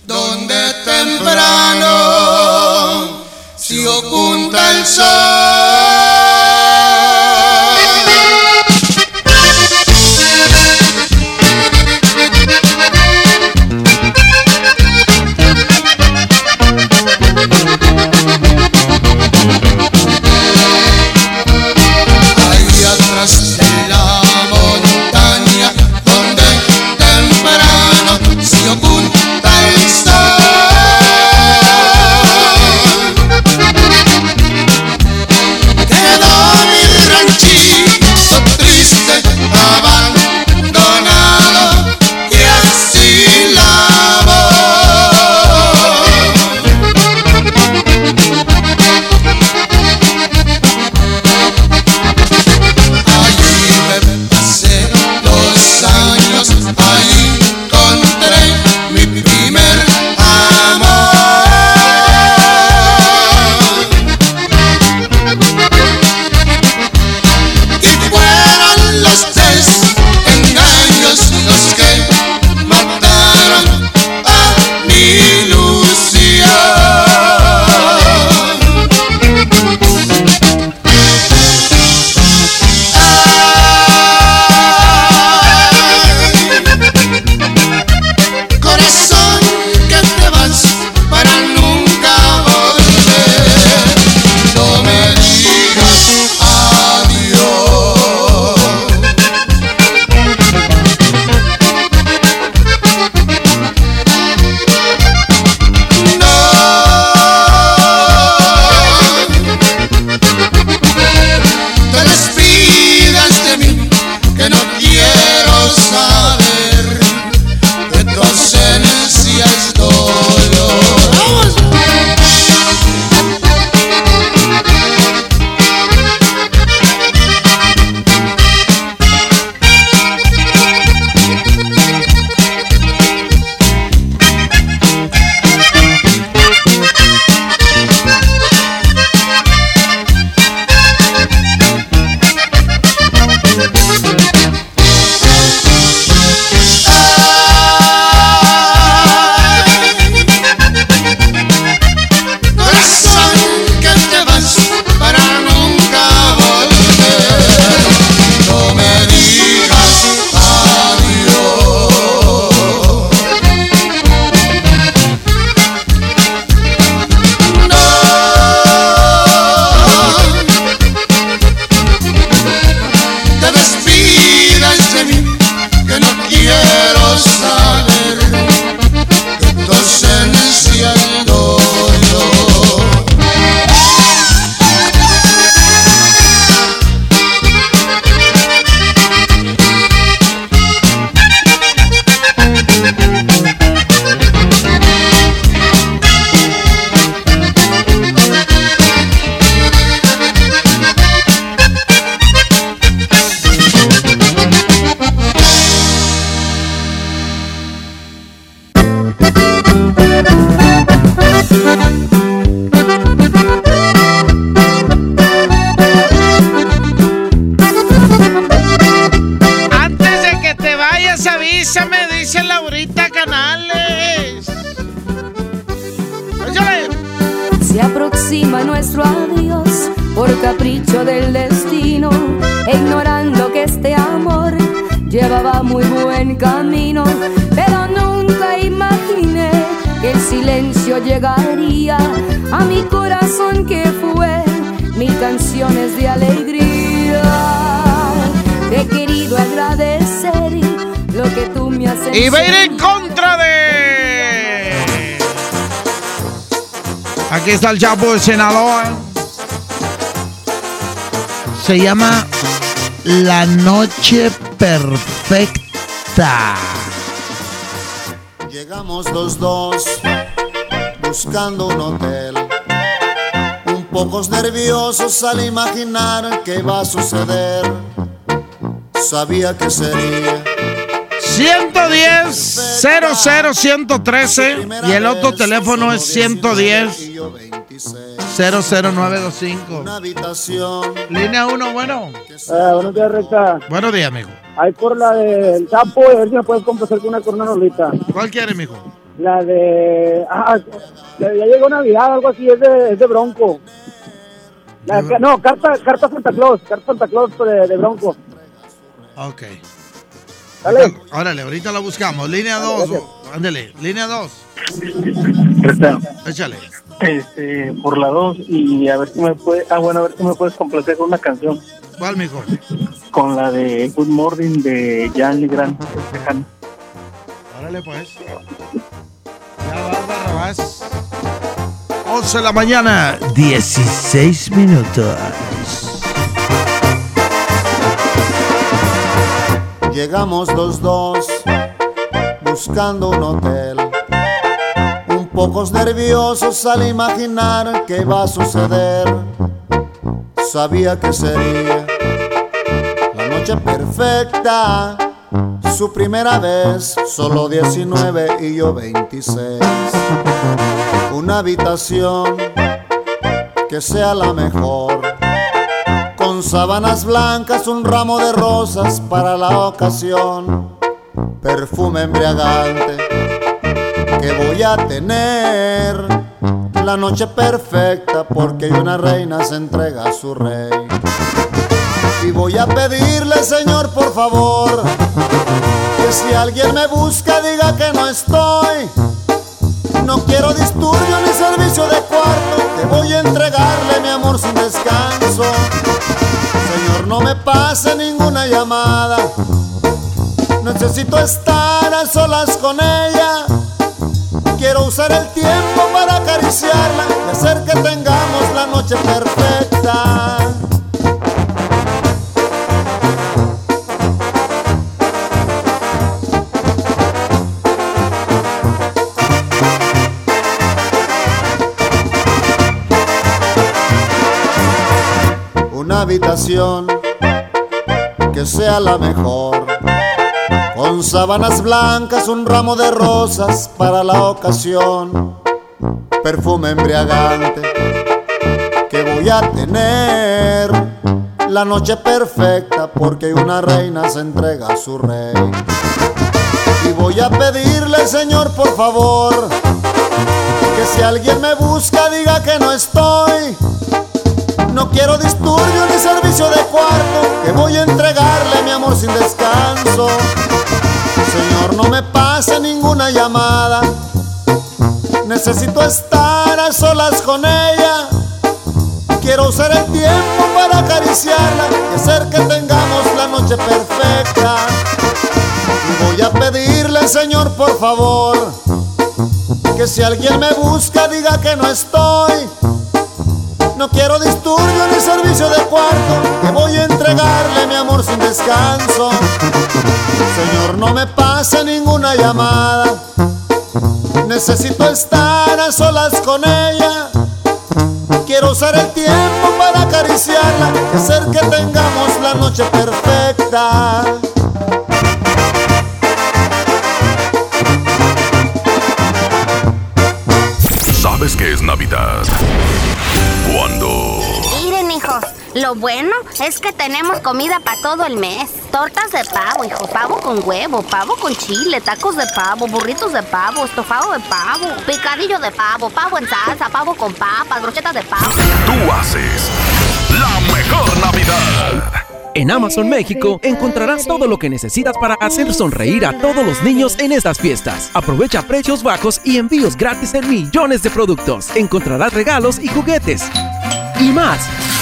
donde temprano se oculta el sol. más. El Chapo de Sinaloa. Se llama La Noche Perfecta. Llegamos los dos buscando un hotel. Un pocos nerviosos al imaginar qué va a suceder. Sabía que sería 110 00 113 y el otro teléfono es 110 00925. una habitación. Línea 1, bueno. Eh, buenos días, Recta. Buenos días, amigo. Ahí por la del Chapo, a ver si me puedes complacer con una corona rolita. ¿Cuál quiere, mijo? La de. Ah, la de- ya llegó Navidad, algo así, es de, es de Bronco. La- no, carta, carta Santa Claus, carta Santa Claus de, de Bronco. Ok. Dale. Órale, ahorita la buscamos. Línea 2. Ándale, línea 2. Échale. Este, por la 2 y a ver si me puede, ah bueno, a ver si me puedes complacer con una canción. ¿Cuál, mijo? Con la de Good Morning de Jan Legrand Tejano. Órale, pues. Ya va, Barrabás. 11 de la mañana, 16 minutos. Llegamos los dos buscando un hotel. Pocos nerviosos al imaginar qué va a suceder. Sabía que sería la noche perfecta. Su primera vez, solo 19 y yo 26. Una habitación que sea la mejor con sábanas blancas, un ramo de rosas para la ocasión, perfume embriagante que voy a tener, la noche perfecta porque una reina se entrega a su rey. Y voy a pedirle, Señor, por favor, que si alguien me busca diga que no estoy. No quiero disturbio ni servicio de cuarto, que voy a entregarle mi amor sin descanso. Señor, no me pase ninguna llamada. Necesito estar a solas con ella. Quiero usar el tiempo para acariciarla y hacer que tengamos la noche perfecta. Una habitación que sea la mejor. Con sábanas blancas, un ramo de rosas para la ocasión. Perfume embriagante que voy a tener. La noche perfecta porque una reina se entrega a su rey. Y voy a pedirle, Señor, por favor, que si alguien me busca diga que no estoy. No quiero disturbio ni servicio de cuarto, que voy a entregarle mi amor sin descanso. Señor, no me pase ninguna llamada. Necesito estar a solas con ella. Quiero usar el tiempo para acariciarla y hacer que tengamos la noche perfecta. Y voy a pedirle, Señor, por favor, que si alguien me busca diga que no estoy. No quiero disturbio ni servicio de cuarto, que voy a entregarle mi amor sin descanso. Señor, no me pase ninguna llamada. Necesito estar a solas con ella. Quiero usar el tiempo para acariciarla y hacer que tengamos la noche perfecta. ¿Sabes qué es Navidad? Lo bueno es que tenemos comida para todo el mes. Tortas de pavo, hijo, pavo con huevo, pavo con chile, tacos de pavo, burritos de pavo, estofado de pavo, picadillo de pavo, pavo en salsa, pavo con papas, brochetas de pavo. Tú haces la mejor Navidad. En Amazon México encontrarás todo lo que necesitas para hacer sonreír a todos los niños en estas fiestas. Aprovecha precios bajos y envíos gratis en millones de productos. Encontrarás regalos y juguetes. Y más.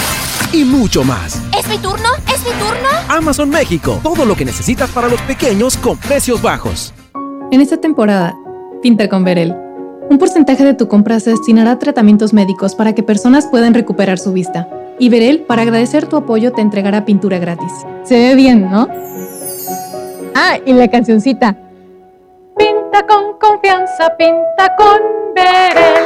Y mucho más. ¿Es mi turno? ¿Es mi turno? Amazon México. Todo lo que necesitas para los pequeños con precios bajos. En esta temporada, pinta con Verel. Un porcentaje de tu compra se destinará a tratamientos médicos para que personas puedan recuperar su vista. Y Verel, para agradecer tu apoyo, te entregará pintura gratis. Se ve bien, ¿no? Ah, y la cancioncita. Pinta con confianza, pinta con Verel.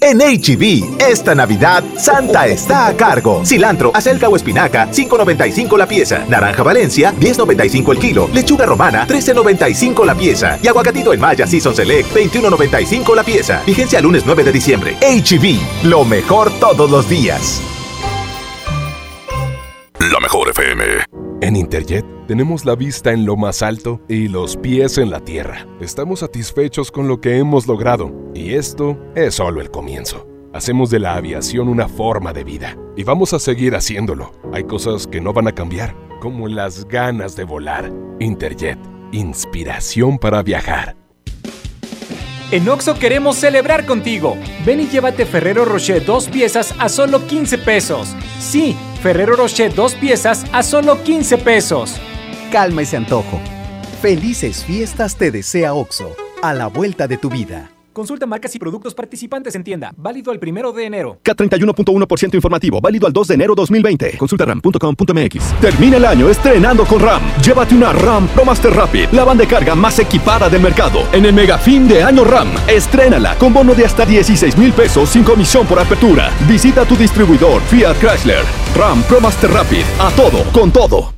En HB, esta Navidad, Santa está a cargo. Cilantro, acelga o espinaca, 5.95 la pieza. Naranja Valencia, 10.95 el kilo. Lechuga romana, 13.95 la pieza. Y aguacatito en Maya Season Select, 21.95 la pieza. Vigencia lunes 9 de diciembre. HB, lo mejor todos los días. La mejor FM. En Interjet tenemos la vista en lo más alto y los pies en la tierra. Estamos satisfechos con lo que hemos logrado y esto es solo el comienzo. Hacemos de la aviación una forma de vida y vamos a seguir haciéndolo. Hay cosas que no van a cambiar, como las ganas de volar. Interjet, inspiración para viajar. En Oxo queremos celebrar contigo. Ven y llévate Ferrero Rocher dos piezas a solo 15 pesos. Sí, Ferrero Rocher dos piezas a solo 15 pesos. Calma ese antojo. Felices fiestas te desea OXO, a la vuelta de tu vida. Consulta marcas y productos participantes en tienda. Válido el primero de enero. K31.1% informativo. Válido al 2 de enero 2020. Consulta ram.com.mx. Termina el año estrenando con RAM. Llévate una RAM Pro Master Rapid. La banda de carga más equipada del mercado. En el mega fin de año RAM. Estrénala con bono de hasta 16 mil pesos sin comisión por apertura. Visita tu distribuidor Fiat Chrysler. RAM Pro Master Rapid. A todo, con todo.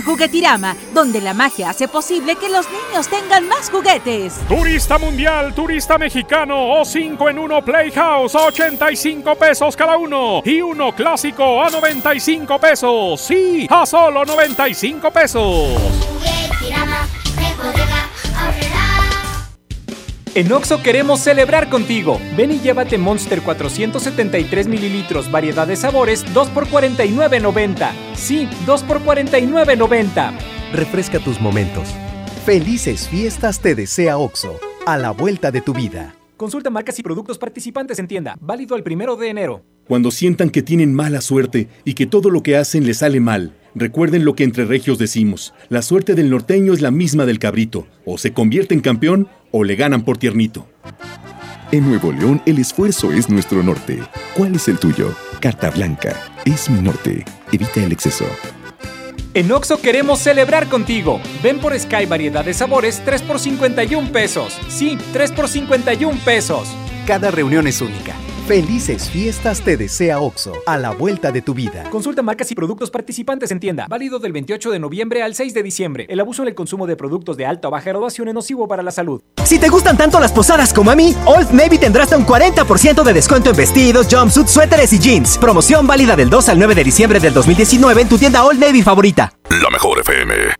A Juguetirama, donde la magia hace posible que los niños tengan más juguetes. Turista mundial, turista mexicano o 5 en 1 Playhouse a 85 pesos cada uno y uno clásico a 95 pesos. Sí, a solo 95 pesos. En Oxo queremos celebrar contigo. Ven y llévate Monster 473 mililitros, variedad de sabores, 2 por 49.90. Sí, 2 por 49.90. Refresca tus momentos. Felices fiestas te desea OXO, a la vuelta de tu vida. Consulta marcas y productos participantes en tienda. Válido el primero de enero. Cuando sientan que tienen mala suerte y que todo lo que hacen les sale mal, recuerden lo que entre regios decimos. La suerte del norteño es la misma del cabrito. O se convierte en campeón o le ganan por tiernito. En Nuevo León el esfuerzo es nuestro norte. ¿Cuál es el tuyo? Carta Blanca. Es mi norte. Evita el exceso. En Oxo queremos celebrar contigo. Ven por Sky variedad de sabores 3 por 51 pesos. Sí, 3 por 51 pesos. Cada reunión es única. Felices fiestas te desea OXO, a la vuelta de tu vida. Consulta marcas y productos participantes en tienda. Válido del 28 de noviembre al 6 de diciembre. El abuso en el consumo de productos de alta o baja graduación es nocivo para la salud. Si te gustan tanto las posadas como a mí, Old Navy tendrá hasta un 40% de descuento en vestidos, jumpsuits, suéteres y jeans. Promoción válida del 2 al 9 de diciembre del 2019 en tu tienda Old Navy favorita. La mejor FM.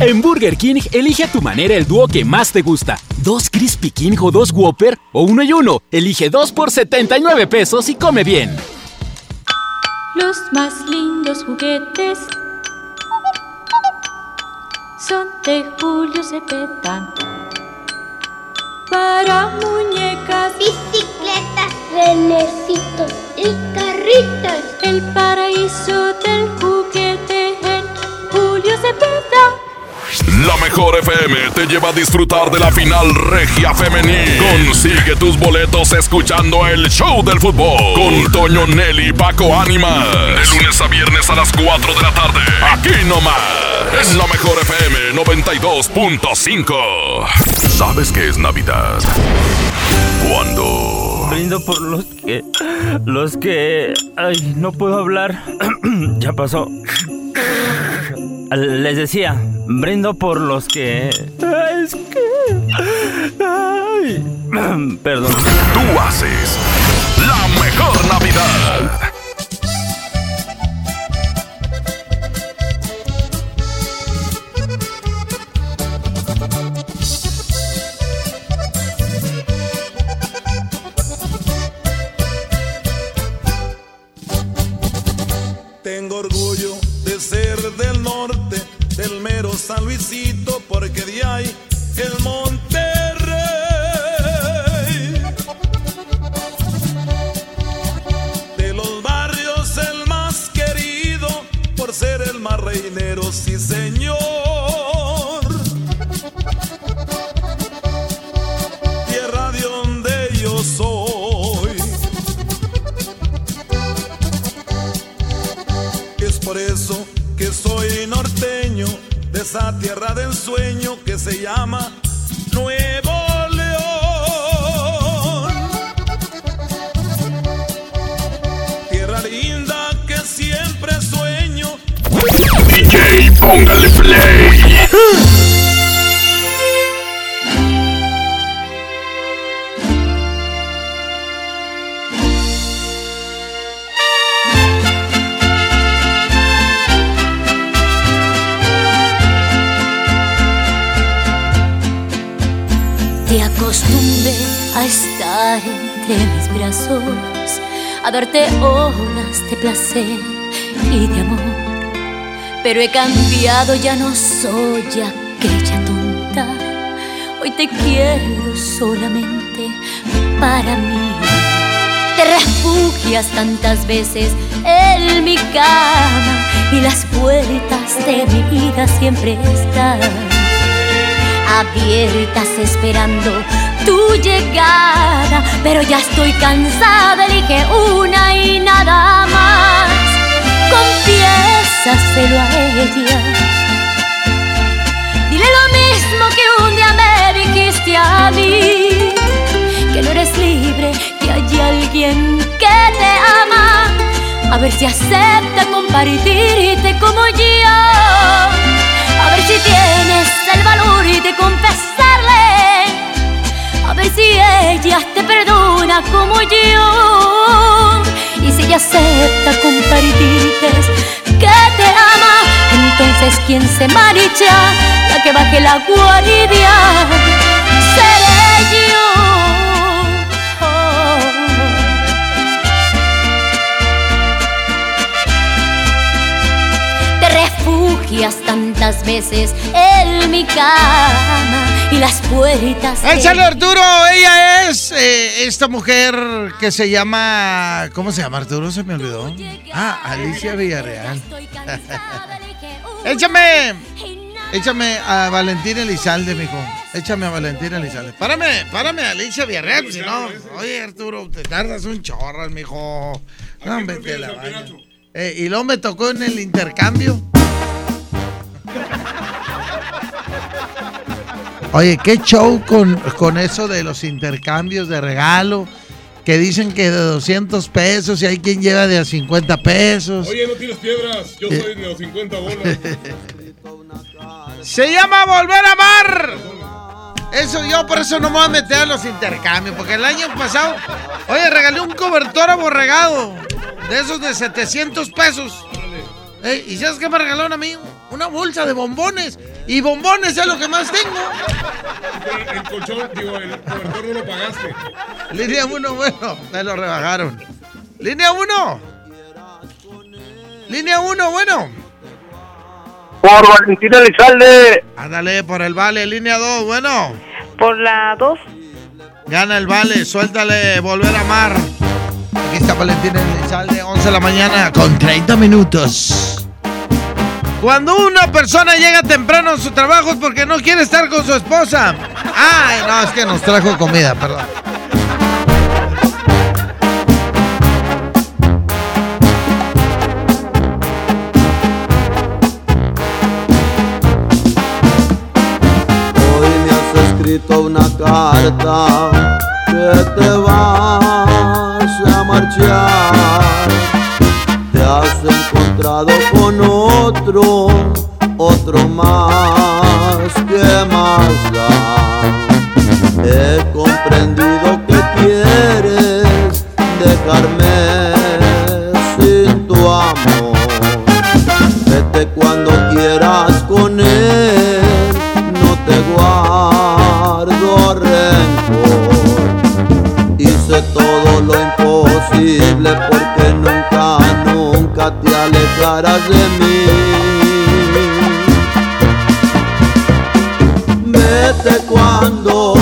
En Burger King, elige a tu manera el dúo que más te gusta. Dos Crispy King o dos Whopper o uno y uno. Elige dos por 79 pesos y come bien. Los más lindos juguetes son de Julio Cepeda. Para muñecas, bicicletas, renecitos y carritos. El paraíso del juguete en Julio Cepeda. La mejor FM te lleva a disfrutar de la final regia femenil. Consigue tus boletos escuchando el show del fútbol con Toño Nelly Paco Ánimas. De lunes a viernes a las 4 de la tarde. Aquí nomás. En la mejor FM 92.5. ¿Sabes qué es Navidad? Cuando. Brindo por los que. Los que. Ay, no puedo hablar. [clears throat] ya pasó. Les decía, brindo por los que... Es que... Ay, [clears throat] perdón. Tú haces la mejor Navidad. San Luisito, porque de ahí el Monterrey. De los barrios el más querido, por ser el más reinero, esa tierra del sueño que se llama Nuevo León. Tierra linda que siempre sueño. DJ, póngale play. A estar entre mis brazos, a darte olas de placer y de amor. Pero he cambiado, ya no soy aquella tonta. Hoy te quiero solamente para mí. Te refugias tantas veces en mi cama y las puertas de mi vida siempre están abiertas esperando tu llegada, pero ya estoy cansada, elige una y nada más. Confiésaselo a ella. Dile lo mismo que un día me dijiste a mí, que no eres libre, que hay alguien que te ama. A ver si acepta compartirte como yo. A ver si tienes el valor de confesarle. A ver si ella te perdona como yo. Y si ella acepta compartirte que te ama, entonces quien se marcha, la que baje la guardia, seré yo. Te refugias tantas veces en mi cama y las puertas. Échale Arturo, ella es eh, esta mujer que se llama. ¿Cómo se llama Arturo? Se me olvidó. Ah, Alicia Villarreal. [laughs] Échame. Échame a Valentín Elizalde, mijo. Échame a Valentín Elizalde. Párame, párame Alicia Villarreal, si no. Oye, Arturo, te tardas un chorro, mijo. No, hombre, te la. Eh, y luego me tocó en el intercambio. Oye, qué show con, con eso de los intercambios de regalo. Que dicen que de 200 pesos y hay quien lleva de a 50 pesos. Oye, no tienes piedras. Yo Eh. soy de los 50 bolas. [laughs] Se llama Volver a Amar. Eso yo por eso no me voy a meter a los intercambios. Porque el año pasado, oye, regalé un cobertor aborregado. De esos de 700 pesos. Ey, ¿Y sabes qué me regalaron a mí? Una bolsa de bombones. Y bombones es lo que más tengo. El colchón, digo, el cobertor no lo pagaste. Línea 1, bueno, me lo rebajaron. Línea 1. Línea 1, bueno. Por Valentina Elizalde. Ándale, por el vale. Línea 2, bueno. Por la 2. Gana el vale, suéltale, volver a amar. Aquí está Valentina Elizalde, 11 de la mañana con 30 minutos. Cuando una persona llega temprano a su trabajo es porque no quiere estar con su esposa. Ay, no, es que nos trajo comida, perdón. Hoy me has escrito una carta que te vas a marchar. Has encontrado con otro, otro más que más da. He comprendido que quieres dejarme sin tu amor. Vete cuando quieras con él, no te guardo rencor. Hice todo lo imposible alejarás de mí. Vete cuando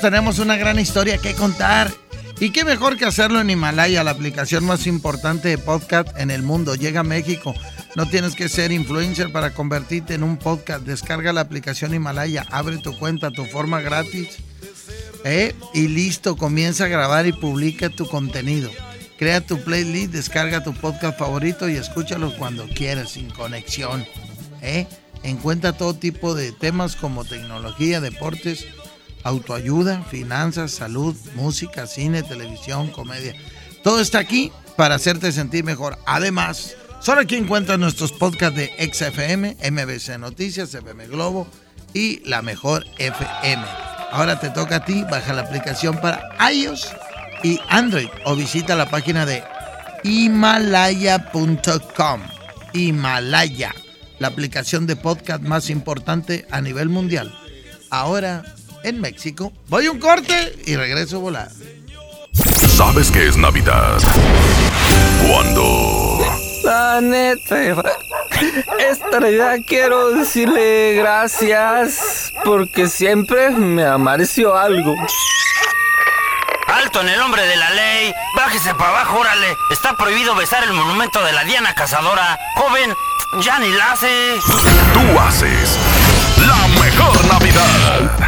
tenemos una gran historia que contar. Y qué mejor que hacerlo en Himalaya, la aplicación más importante de podcast en el mundo. Llega a México. No tienes que ser influencer para convertirte en un podcast. Descarga la aplicación Himalaya, abre tu cuenta, tu forma gratis. ¿eh? Y listo, comienza a grabar y publica tu contenido. Crea tu playlist, descarga tu podcast favorito y escúchalo cuando quieras, sin conexión. ¿eh? Encuentra todo tipo de temas como tecnología, deportes, autoayuda, finanzas, salud, música, cine, televisión, comedia. Todo está aquí para hacerte sentir mejor. Además, solo aquí encuentras nuestros podcasts de XFM, MBC Noticias, FM Globo y la mejor FM. Ahora te toca a ti, baja la aplicación para iOS y Android o visita la página de himalaya.com. Himalaya, la aplicación de podcast más importante a nivel mundial. Ahora en México. Voy un corte y regreso a volar. ¿Sabes qué es Navidad? Cuando... La neta, esta Navidad quiero decirle gracias porque siempre me amareció algo. Alto en el nombre de la ley. Bájese para abajo, órale. Está prohibido besar el monumento de la Diana Cazadora. Joven, ya ni la hace. Tú haces la mejor Navidad.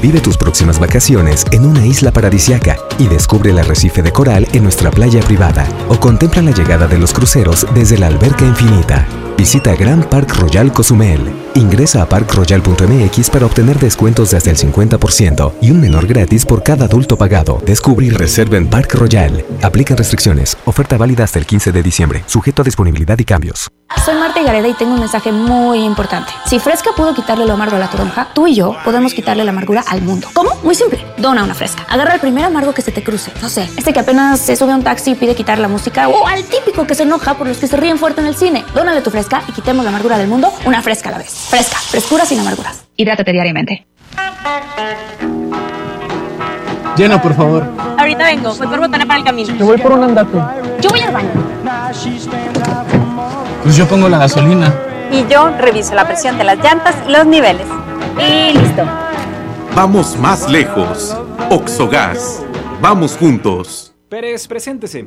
Vive tus próximas vacaciones en una isla paradisiaca y descubre el arrecife de coral en nuestra playa privada o contempla la llegada de los cruceros desde la alberca infinita. Visita Grand Park Royal Cozumel. Ingresa a parkroyal.mx para obtener descuentos de hasta el 50% y un menor gratis por cada adulto pagado. Descubre y reserva en Park Royal. Aplican restricciones. Oferta válida hasta el 15 de diciembre. Sujeto a disponibilidad y cambios. Soy Marta Gareda y tengo un mensaje muy importante. Si Fresca pudo quitarle lo amargo a la toronja, tú y yo podemos quitarle la amargura al mundo. ¿Cómo? Muy simple. Dona una Fresca. Agarra el primer amargo que se te cruce. No sé, este que apenas se sube a un taxi y pide quitar la música o al típico que se enoja por los que se ríen fuerte en el cine. Dónale tu Fresca y quitemos la amargura del mundo una Fresca a la vez. Fresca, frescura sin amarguras. Hidrátate diariamente. Llena, por favor. Ahorita vengo, voy por botana para el camino. Te voy por un andate. Yo voy al baño. Pues yo pongo la gasolina. Y yo reviso la presión de las llantas y los niveles. Y listo. Vamos más lejos. Oxogas. Vamos juntos. Pérez, preséntese.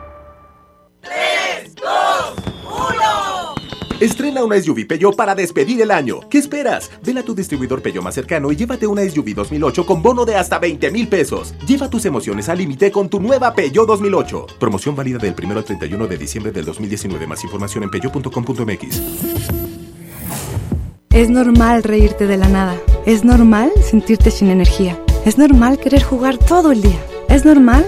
Estrena una SUV Peugeot para despedir el año. ¿Qué esperas? Ven a tu distribuidor Peugeot más cercano y llévate una SUV 2008 con bono de hasta 20 mil pesos. Lleva tus emociones al límite con tu nueva Peugeot 2008. Promoción válida del 1 al 31 de diciembre del 2019. Más información en peugeot.com.mx. Es normal reírte de la nada. Es normal sentirte sin energía. Es normal querer jugar todo el día. Es normal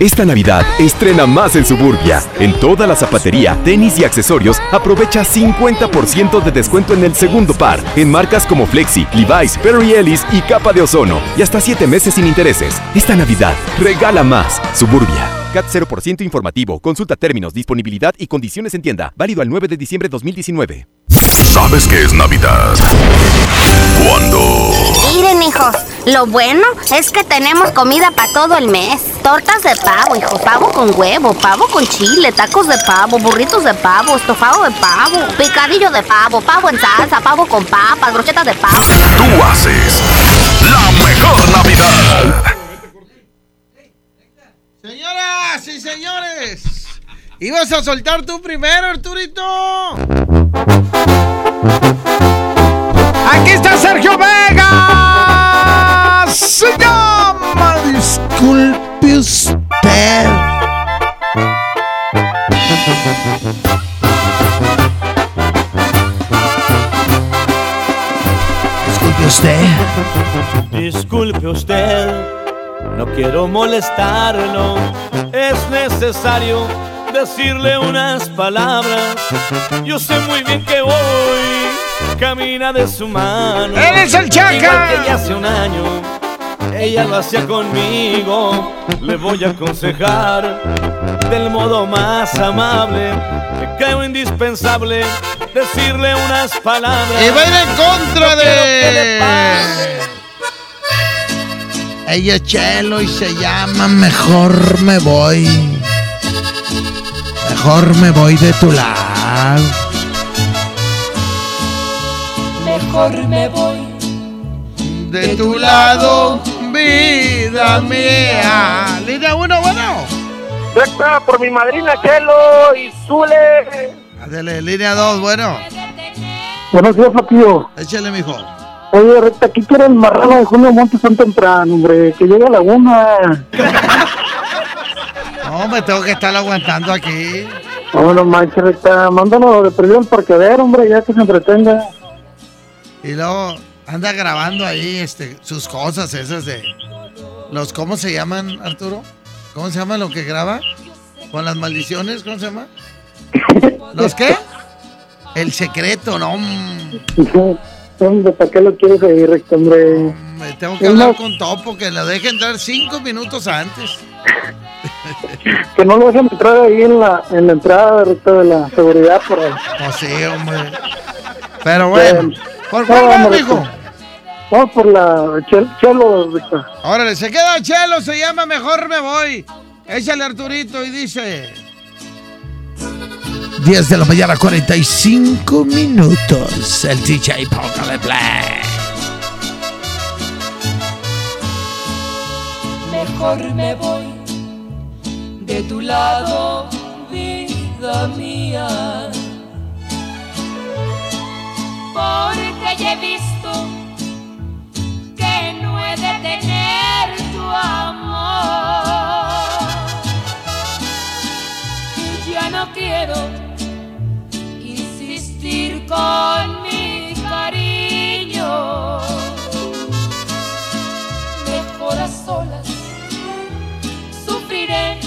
Esta Navidad estrena más en Suburbia. En toda la zapatería, tenis y accesorios, aprovecha 50% de descuento en el segundo par. En marcas como Flexi, Levi's, Perry Ellis y Capa de Ozono. Y hasta 7 meses sin intereses. Esta Navidad, regala más. Suburbia. CAT 0% informativo. Consulta términos, disponibilidad y condiciones en tienda. Válido al 9 de diciembre 2019. ¿Sabes qué es Navidad? Cuando... Miren, hijos, lo bueno es que tenemos comida para todo el mes. Tortas de pavo, hijos, pavo con huevo, pavo con chile, tacos de pavo, burritos de pavo, estofado de pavo, picadillo de pavo, pavo en salsa, pavo con papas, brochetas de pavo. Tú haces la mejor Navidad. Señoras y señores, ibas a soltar tú primero, Arturito. Aquí está Sergio Vega. Se llama Disculpe usted. Disculpe usted. Disculpe usted, no quiero molestarlo. Es necesario decirle unas palabras. Yo sé muy bien que hoy camina de su mano. ¡Eres el Chaca! Igual que hace un año, ella lo hacía conmigo. Le voy a aconsejar del modo más amable. Que creo indispensable decirle unas palabras. Y va a ir en contra No quiero que le de. Ella es Chelo y se llama Mejor me voy. Mejor me voy de tu lado. Mejor me voy. De tu lado, vida mía. Línea uno, bueno. Recta por mi madrina Chelo y Zule. Dale, línea dos, bueno. Buenos días, Flaquillo. Échale, mijo. Oye, recta, aquí quiere el marrano de Julio Montes tan temprano, hombre, que llegue a la una. [laughs] No, me tengo que estar aguantando aquí. No, no manches, recta, mándalo de perdido al parqueadero, hombre, ya que se entretenga. Y luego anda grabando ahí este, sus cosas esas de... los ¿Cómo se llaman, Arturo? ¿Cómo se llama lo que graba? con las maldiciones, ¿cómo se llama? [laughs] ¿Los qué? El secreto, no. [laughs] Hombre, ¿para qué lo quieres ahí, hombre? Me tengo que hablar con Topo, que lo deje entrar cinco minutos antes. [laughs] Que no lo dejen entrar ahí en la, en la entrada, de la seguridad por ahí. Pues sí, hombre. Pero bueno, ¿por cuál no, vamos, mijo? Recto. Vamos por la Chel- Chelo, Recto. Órale, se queda Chelo, se llama Mejor Me Voy. Échale Arturito y dice... 10 de la mañana, 45 minutos. El DJ Póngale Play. Mejor me voy de tu lado, vida mía. Porque ya he visto que no he de tener tu amor. Y ya no quiero con mi cariño. Mejor a solas sufriré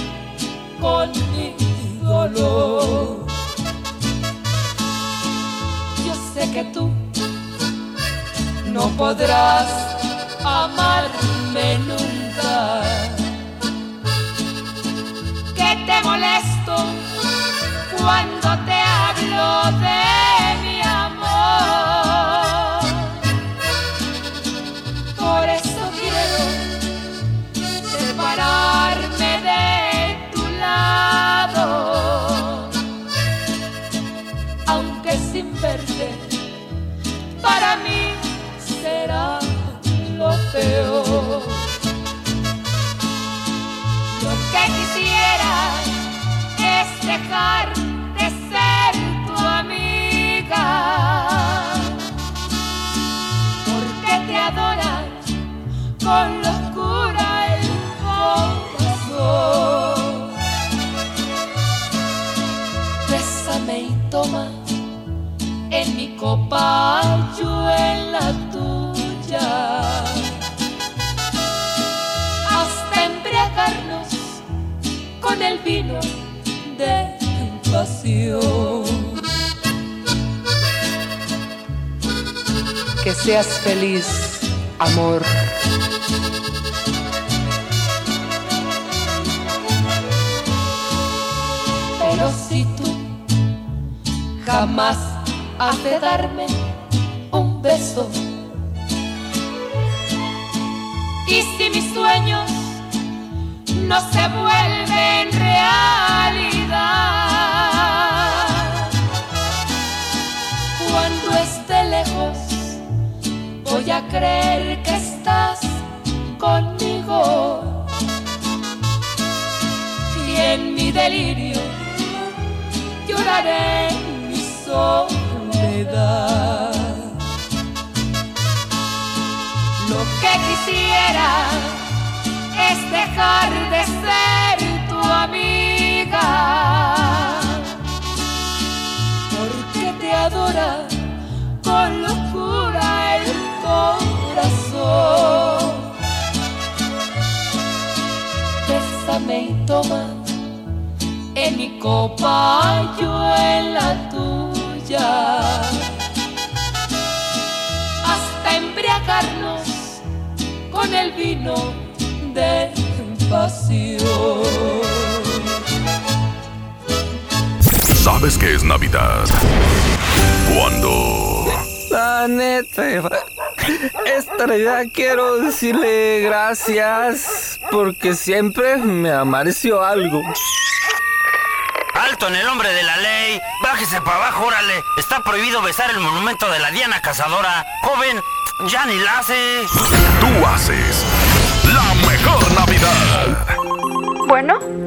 con mi dolor. Yo sé que tú no podrás amarme nunca. Que te molesto cuando te hablo de para mí será lo peor. Lo que quisiera es dejar de ser tu amiga, porque te adora con locura el corazón. Bésame y toma en mi copa, yo en la tuya. Hasta embriagarnos con el vino de tu pasión. Que seas feliz, amor. Pero si tú jamás has darme un beso. Y si mis sueños no se vuelven realidad, cuando esté lejos voy a creer que estás conmigo. Y en mi delirio lloraré en mi Lo que quisiera es dejar de ser tu amiga, porque te adora con locura el corazón. Bésame y toma en mi copa, yo en la tuya. Hasta embriagarnos con el vino de pasión. ¿Sabes qué es Navidad? Cuando... La neta, esta Navidad quiero decirle gracias porque siempre me amareció algo. Alto en el nombre de la ley. Bájese para abajo, órale. Está prohibido besar el monumento de la Diana Cazadora. Joven, ya ni la hace. Tú haces la mejor Navidad. Bueno.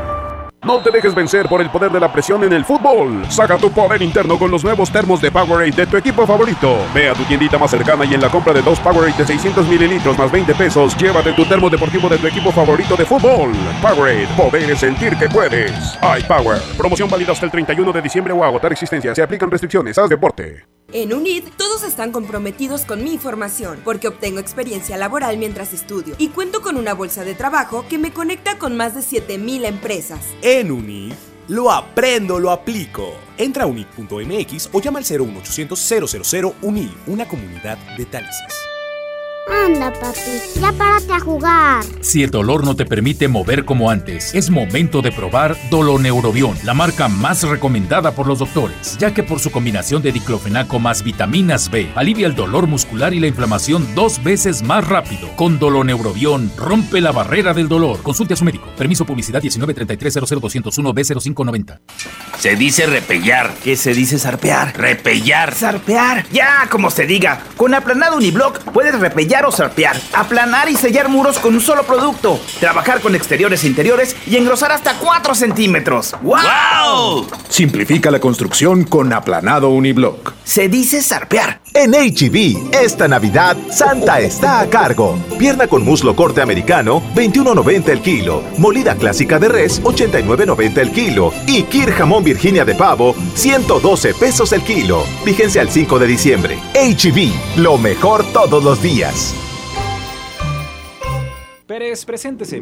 No te dejes vencer por el poder de la presión en el fútbol. Saca tu poder interno con los nuevos termos de Powerade de tu equipo favorito. Ve a tu tiendita más cercana y en la compra de dos Powerade de 600 mililitros más 20 pesos, llévate tu termo deportivo de tu equipo favorito de fútbol. Powerade, poder es sentir que puedes. iPower. Promoción válida hasta el 31 de diciembre o agotar existencia. Se aplican restricciones. Haz deporte. En UNID todos están comprometidos con mi formación porque obtengo experiencia laboral mientras estudio y cuento con una bolsa de trabajo que me conecta con más de 7000 empresas. En UNID, lo aprendo, lo aplico. Entra a unid.mx o llama al 01800 000 UNID, una comunidad de talentos. Anda, papi, ya párate a jugar. Si el dolor no te permite mover como antes, es momento de probar Doloneurobion, la marca más recomendada por los doctores, ya que por su combinación de diclofenaco más vitaminas B, alivia el dolor muscular y la inflamación dos veces más rápido. Con Doloneurobion, rompe la barrera del dolor. Consulte a su médico. Permiso publicidad 193300201 B0590. Se dice repellar. ¿Qué se dice zarpear? Repellar. Zarpear. Ya, como se diga. Con aplanado uniblock puedes repellar o zarpear, aplanar y sellar muros con un solo producto, trabajar con exteriores e interiores y engrosar hasta 4 centímetros. ¡Wow! Simplifica la construcción con aplanado uniblock. Se dice zarpear. En HB, esta Navidad, Santa está a cargo. Pierna con muslo corte americano, 21.90 el kilo. Molida clásica de res, 89.90 el kilo. Y Kir jamón Virginia de pavo, 112 pesos el kilo. Vigencia al 5 de diciembre. HB, lo mejor todos los días. Pérez, preséntese.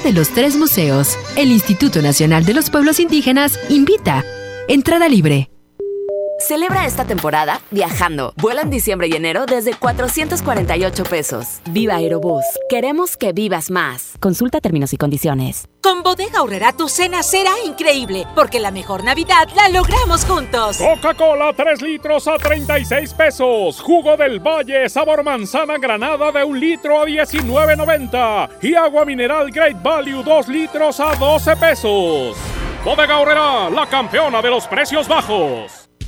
de los tres museos. El Instituto Nacional de los Pueblos Indígenas invita. Entrada libre. Celebra esta temporada viajando. Vuela en diciembre y enero desde 448 pesos. Viva Aerobús. Queremos que vivas más. Consulta términos y condiciones. Con Bodega Aurrera tu cena será increíble, porque la mejor Navidad la logramos juntos. Coca-Cola 3 litros a 36 pesos. Jugo del Valle sabor manzana granada de un litro a 19.90. Y agua mineral Great Value 2 litros a 12 pesos. Bodega Aurrera, la campeona de los precios bajos.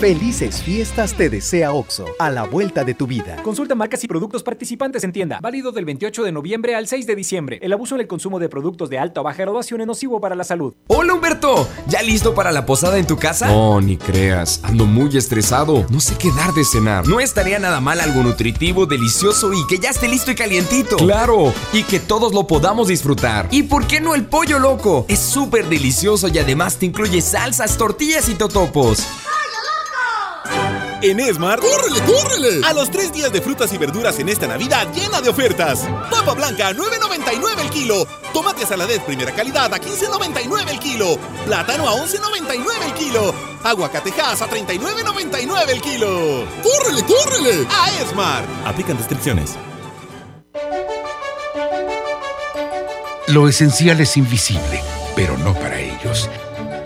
Felices fiestas te desea OXO, a la vuelta de tu vida. Consulta marcas y productos participantes en tienda. Válido del 28 de noviembre al 6 de diciembre. El abuso en el consumo de productos de alta o baja graduación es nocivo para la salud. Hola Humberto, ¿ya listo para la posada en tu casa? No, ni creas, ando muy estresado. No sé qué dar de cenar. No estaría nada mal algo nutritivo, delicioso y que ya esté listo y calientito. Claro, y que todos lo podamos disfrutar. ¿Y por qué no el pollo loco? Es súper delicioso y además te incluye salsas, tortillas y totopos. En Esmar, ¡córrele, córrele! A los tres días de frutas y verduras en esta Navidad llena de ofertas. Papa blanca a 9.99 el kilo. Tomate saladez primera calidad a 15.99 el kilo. Plátano a 11.99 el kilo. Aguacatejas a 39.99 el kilo. ¡Córrele, córrele! A Esmar. Aplican restricciones. Lo esencial es invisible, pero no para ellos.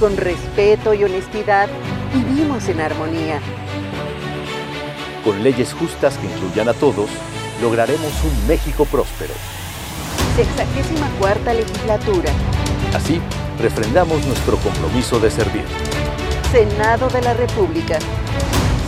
Con respeto y honestidad, vivimos en armonía. Con leyes justas que incluyan a todos, lograremos un México próspero. Sexagésima cuarta legislatura. Así, refrendamos nuestro compromiso de servir. Senado de la República.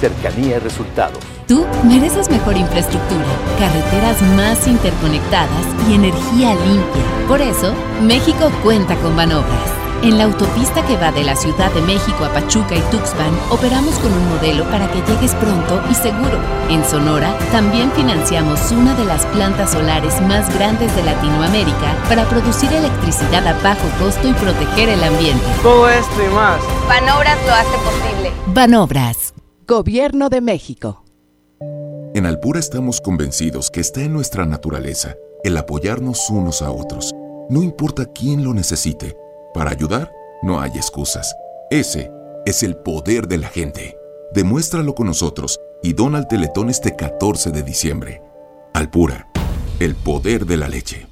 Cercanía y resultados. Tú mereces mejor infraestructura, carreteras más interconectadas y energía limpia. Por eso, México cuenta con Banobras. En la autopista que va de la Ciudad de México a Pachuca y Tuxpan, operamos con un modelo para que llegues pronto y seguro. En Sonora, también financiamos una de las plantas solares más grandes de Latinoamérica para producir electricidad a bajo costo y proteger el ambiente. Todo esto y más. Banobras lo hace posible. Banobras. Gobierno de México. En Alpura estamos convencidos que está en nuestra naturaleza el apoyarnos unos a otros, no importa quién lo necesite. Para ayudar, no hay excusas. Ese es el poder de la gente. Demuéstralo con nosotros y dona al Teletón este 14 de diciembre. Alpura, el poder de la leche.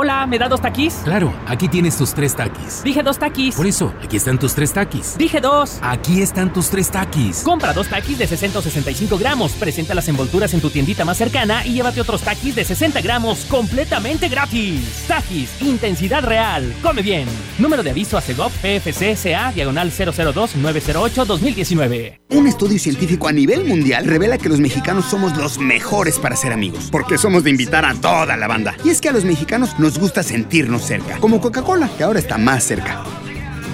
Hola, ¿me da dos taquis? Claro, aquí tienes tus tres taquis. Dije dos taquis. Por eso, aquí están tus tres taquis. Dije dos. Aquí están tus tres taquis. Compra dos taquis de 60 o 65 gramos. Presenta las envolturas en tu tiendita más cercana y llévate otros taquis de 60 gramos completamente gratis. Taquis, intensidad real. Come bien. Número de aviso a CEGOP PFC CA diagonal 002-908-2019. Un estudio científico a nivel mundial revela que los mexicanos somos los mejores para ser amigos, porque somos de invitar a toda la banda. Y es que a los mexicanos nos gusta sentirnos cerca, como Coca-Cola, que ahora está más cerca.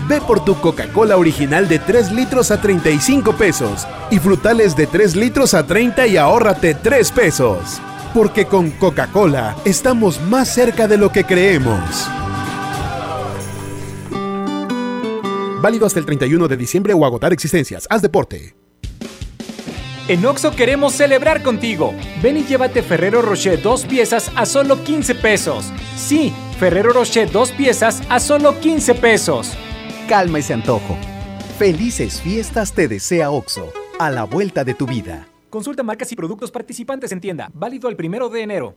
Ve por tu Coca-Cola original de 3 litros a 35 pesos y frutales de 3 litros a 30 y ahórrate 3 pesos. Porque con Coca-Cola estamos más cerca de lo que creemos. Válido hasta el 31 de diciembre o agotar existencias. Haz deporte. En Oxo queremos celebrar contigo. Ven y llévate Ferrero Rocher dos piezas a solo 15 pesos. Sí, Ferrero Rocher dos piezas a solo 15 pesos. Calma ese antojo. Felices fiestas te desea Oxo, a la vuelta de tu vida. Consulta marcas y productos participantes en tienda. Válido el primero de enero.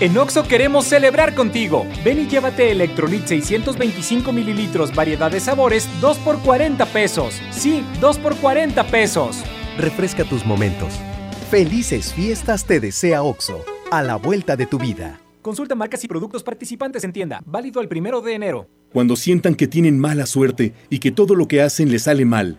En Oxo queremos celebrar contigo. Ven y llévate Electrolit 625 mililitros, variedad de sabores, 2 por 40 pesos. Sí, 2 por 40 pesos. Refresca tus momentos. Felices fiestas te desea Oxo, a la vuelta de tu vida. Consulta marcas y productos participantes en tienda. Válido el primero de enero. Cuando sientan que tienen mala suerte y que todo lo que hacen les sale mal,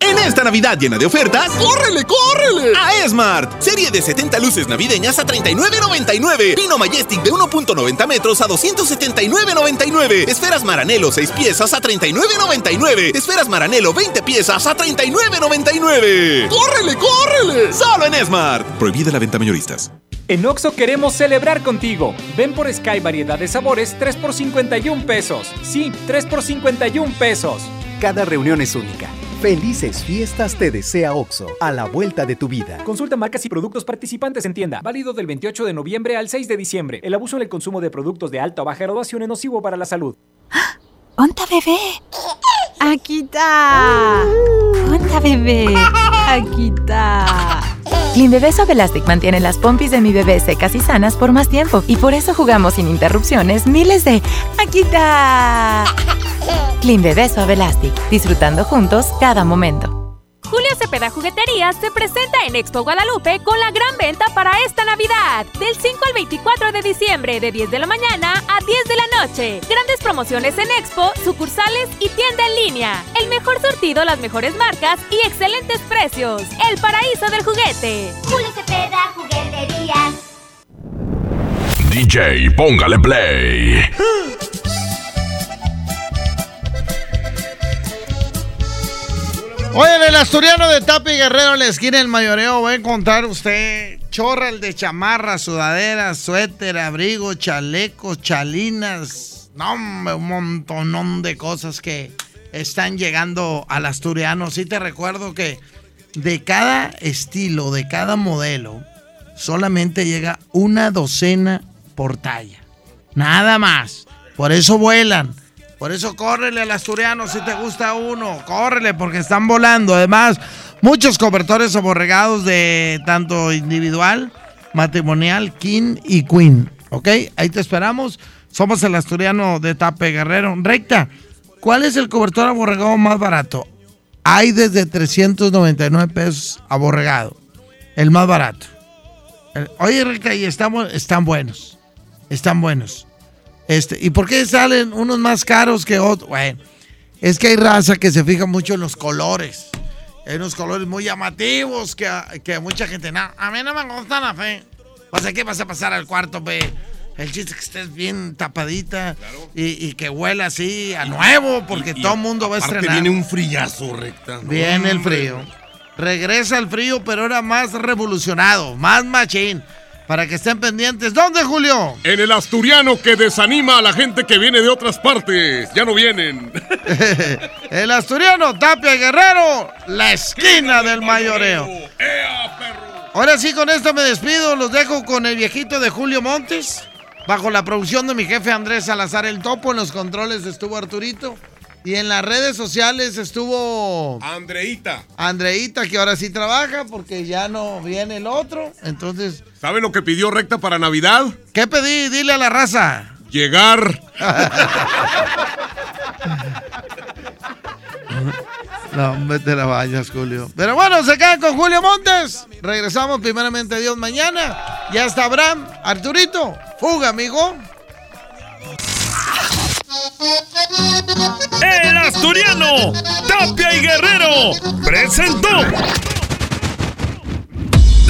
En esta Navidad llena de ofertas, ¡córrele, córrele! A Esmart. Serie de 70 luces navideñas a 39.99. Pino Majestic de 1.90 metros a 279.99. Esferas Maranelo 6 piezas a 39.99. Esferas Maranelo 20 piezas a 39.99. ¡Córrele, córrele! Solo en Esmart. Prohibida la venta mayoristas. En Oxo queremos celebrar contigo. Ven por Sky variedad de sabores 3 por 51 pesos. Sí, 3 por 51 pesos. Cada reunión es única. Felices fiestas te desea Oxo, a la vuelta de tu vida. Consulta marcas y productos participantes en tienda. Válido del 28 de noviembre al 6 de diciembre. El abuso en el consumo de productos de alta o baja graduación es nocivo para la salud. ¡Onta bebé! Aquí está. ¡Onta bebé! Aquí está. Clean Bebé Suave Elastic mantiene las pompis de mi bebé secas y sanas por más tiempo. Y por eso jugamos sin interrupciones miles de ¡Aquí está! [laughs] Clean Bebé Suave Elastic. Disfrutando juntos cada momento. Julio Cepeda Jugueterías se presenta en Expo Guadalupe con la gran venta para esta Navidad. Del 5 al 24 de diciembre, de 10 de la mañana a 10 de la noche. Grandes promociones en Expo, sucursales y tienda en línea. El mejor sortido, las mejores marcas y excelentes precios. El paraíso del juguete. Julio Cepeda Jugueterías. DJ, póngale play. [laughs] Oye, el asturiano de Tapi Guerrero, en la esquina del mayoreo, va a encontrar usted chorral de chamarra, sudaderas, suéter, abrigo, chalecos, chalinas. No, un montonón de cosas que están llegando al asturiano. Sí te recuerdo que de cada estilo, de cada modelo, solamente llega una docena por talla. Nada más. Por eso vuelan. Por eso córrele al asturiano si te gusta uno. Córrele porque están volando. Además, muchos cobertores aborregados de tanto individual, matrimonial, king y queen. ¿Ok? Ahí te esperamos. Somos el asturiano de Tape Guerrero. Recta, ¿cuál es el cobertor aborregado más barato? Hay desde 399 pesos aborregado. El más barato. Oye, Recta, y estamos, están buenos. Están buenos. Este, ¿Y por qué salen unos más caros que otros? Bueno, es que hay raza que se fija mucho en los colores. Hay unos colores muy llamativos que, a- que mucha gente, no, a mí no me gustan la fe. O sea, ¿qué vas a pasar al cuarto, pe? El chiste es que estés bien tapadita y, y que huela así a nuevo, porque todo el mundo va a estrenar. viene un frillazo, recta. ¿no? Viene el frío. Regresa el frío, pero ahora más revolucionado, más machín. Para que estén pendientes. ¿Dónde, Julio? En el asturiano que desanima a la gente que viene de otras partes. Ya no vienen. [laughs] el asturiano Tapia Guerrero, la esquina del mayoreo. Ahora sí, con esto me despido. Los dejo con el viejito de Julio Montes. Bajo la producción de mi jefe Andrés Salazar el Topo. En los controles estuvo Arturito. Y en las redes sociales estuvo Andreita. Andreita, que ahora sí trabaja porque ya no viene el otro. Entonces, ¿Sabe lo que pidió recta para Navidad? ¿qué pedí? Dile a la raza. Llegar. [laughs] No, hombre, te la vayas, Julio. Pero bueno, se quedan con Julio Montes. Regresamos primeramente Dios mañana. Ya está Abraham, Arturito. Fuga, amigo. El asturiano, Tapia y Guerrero, presentó.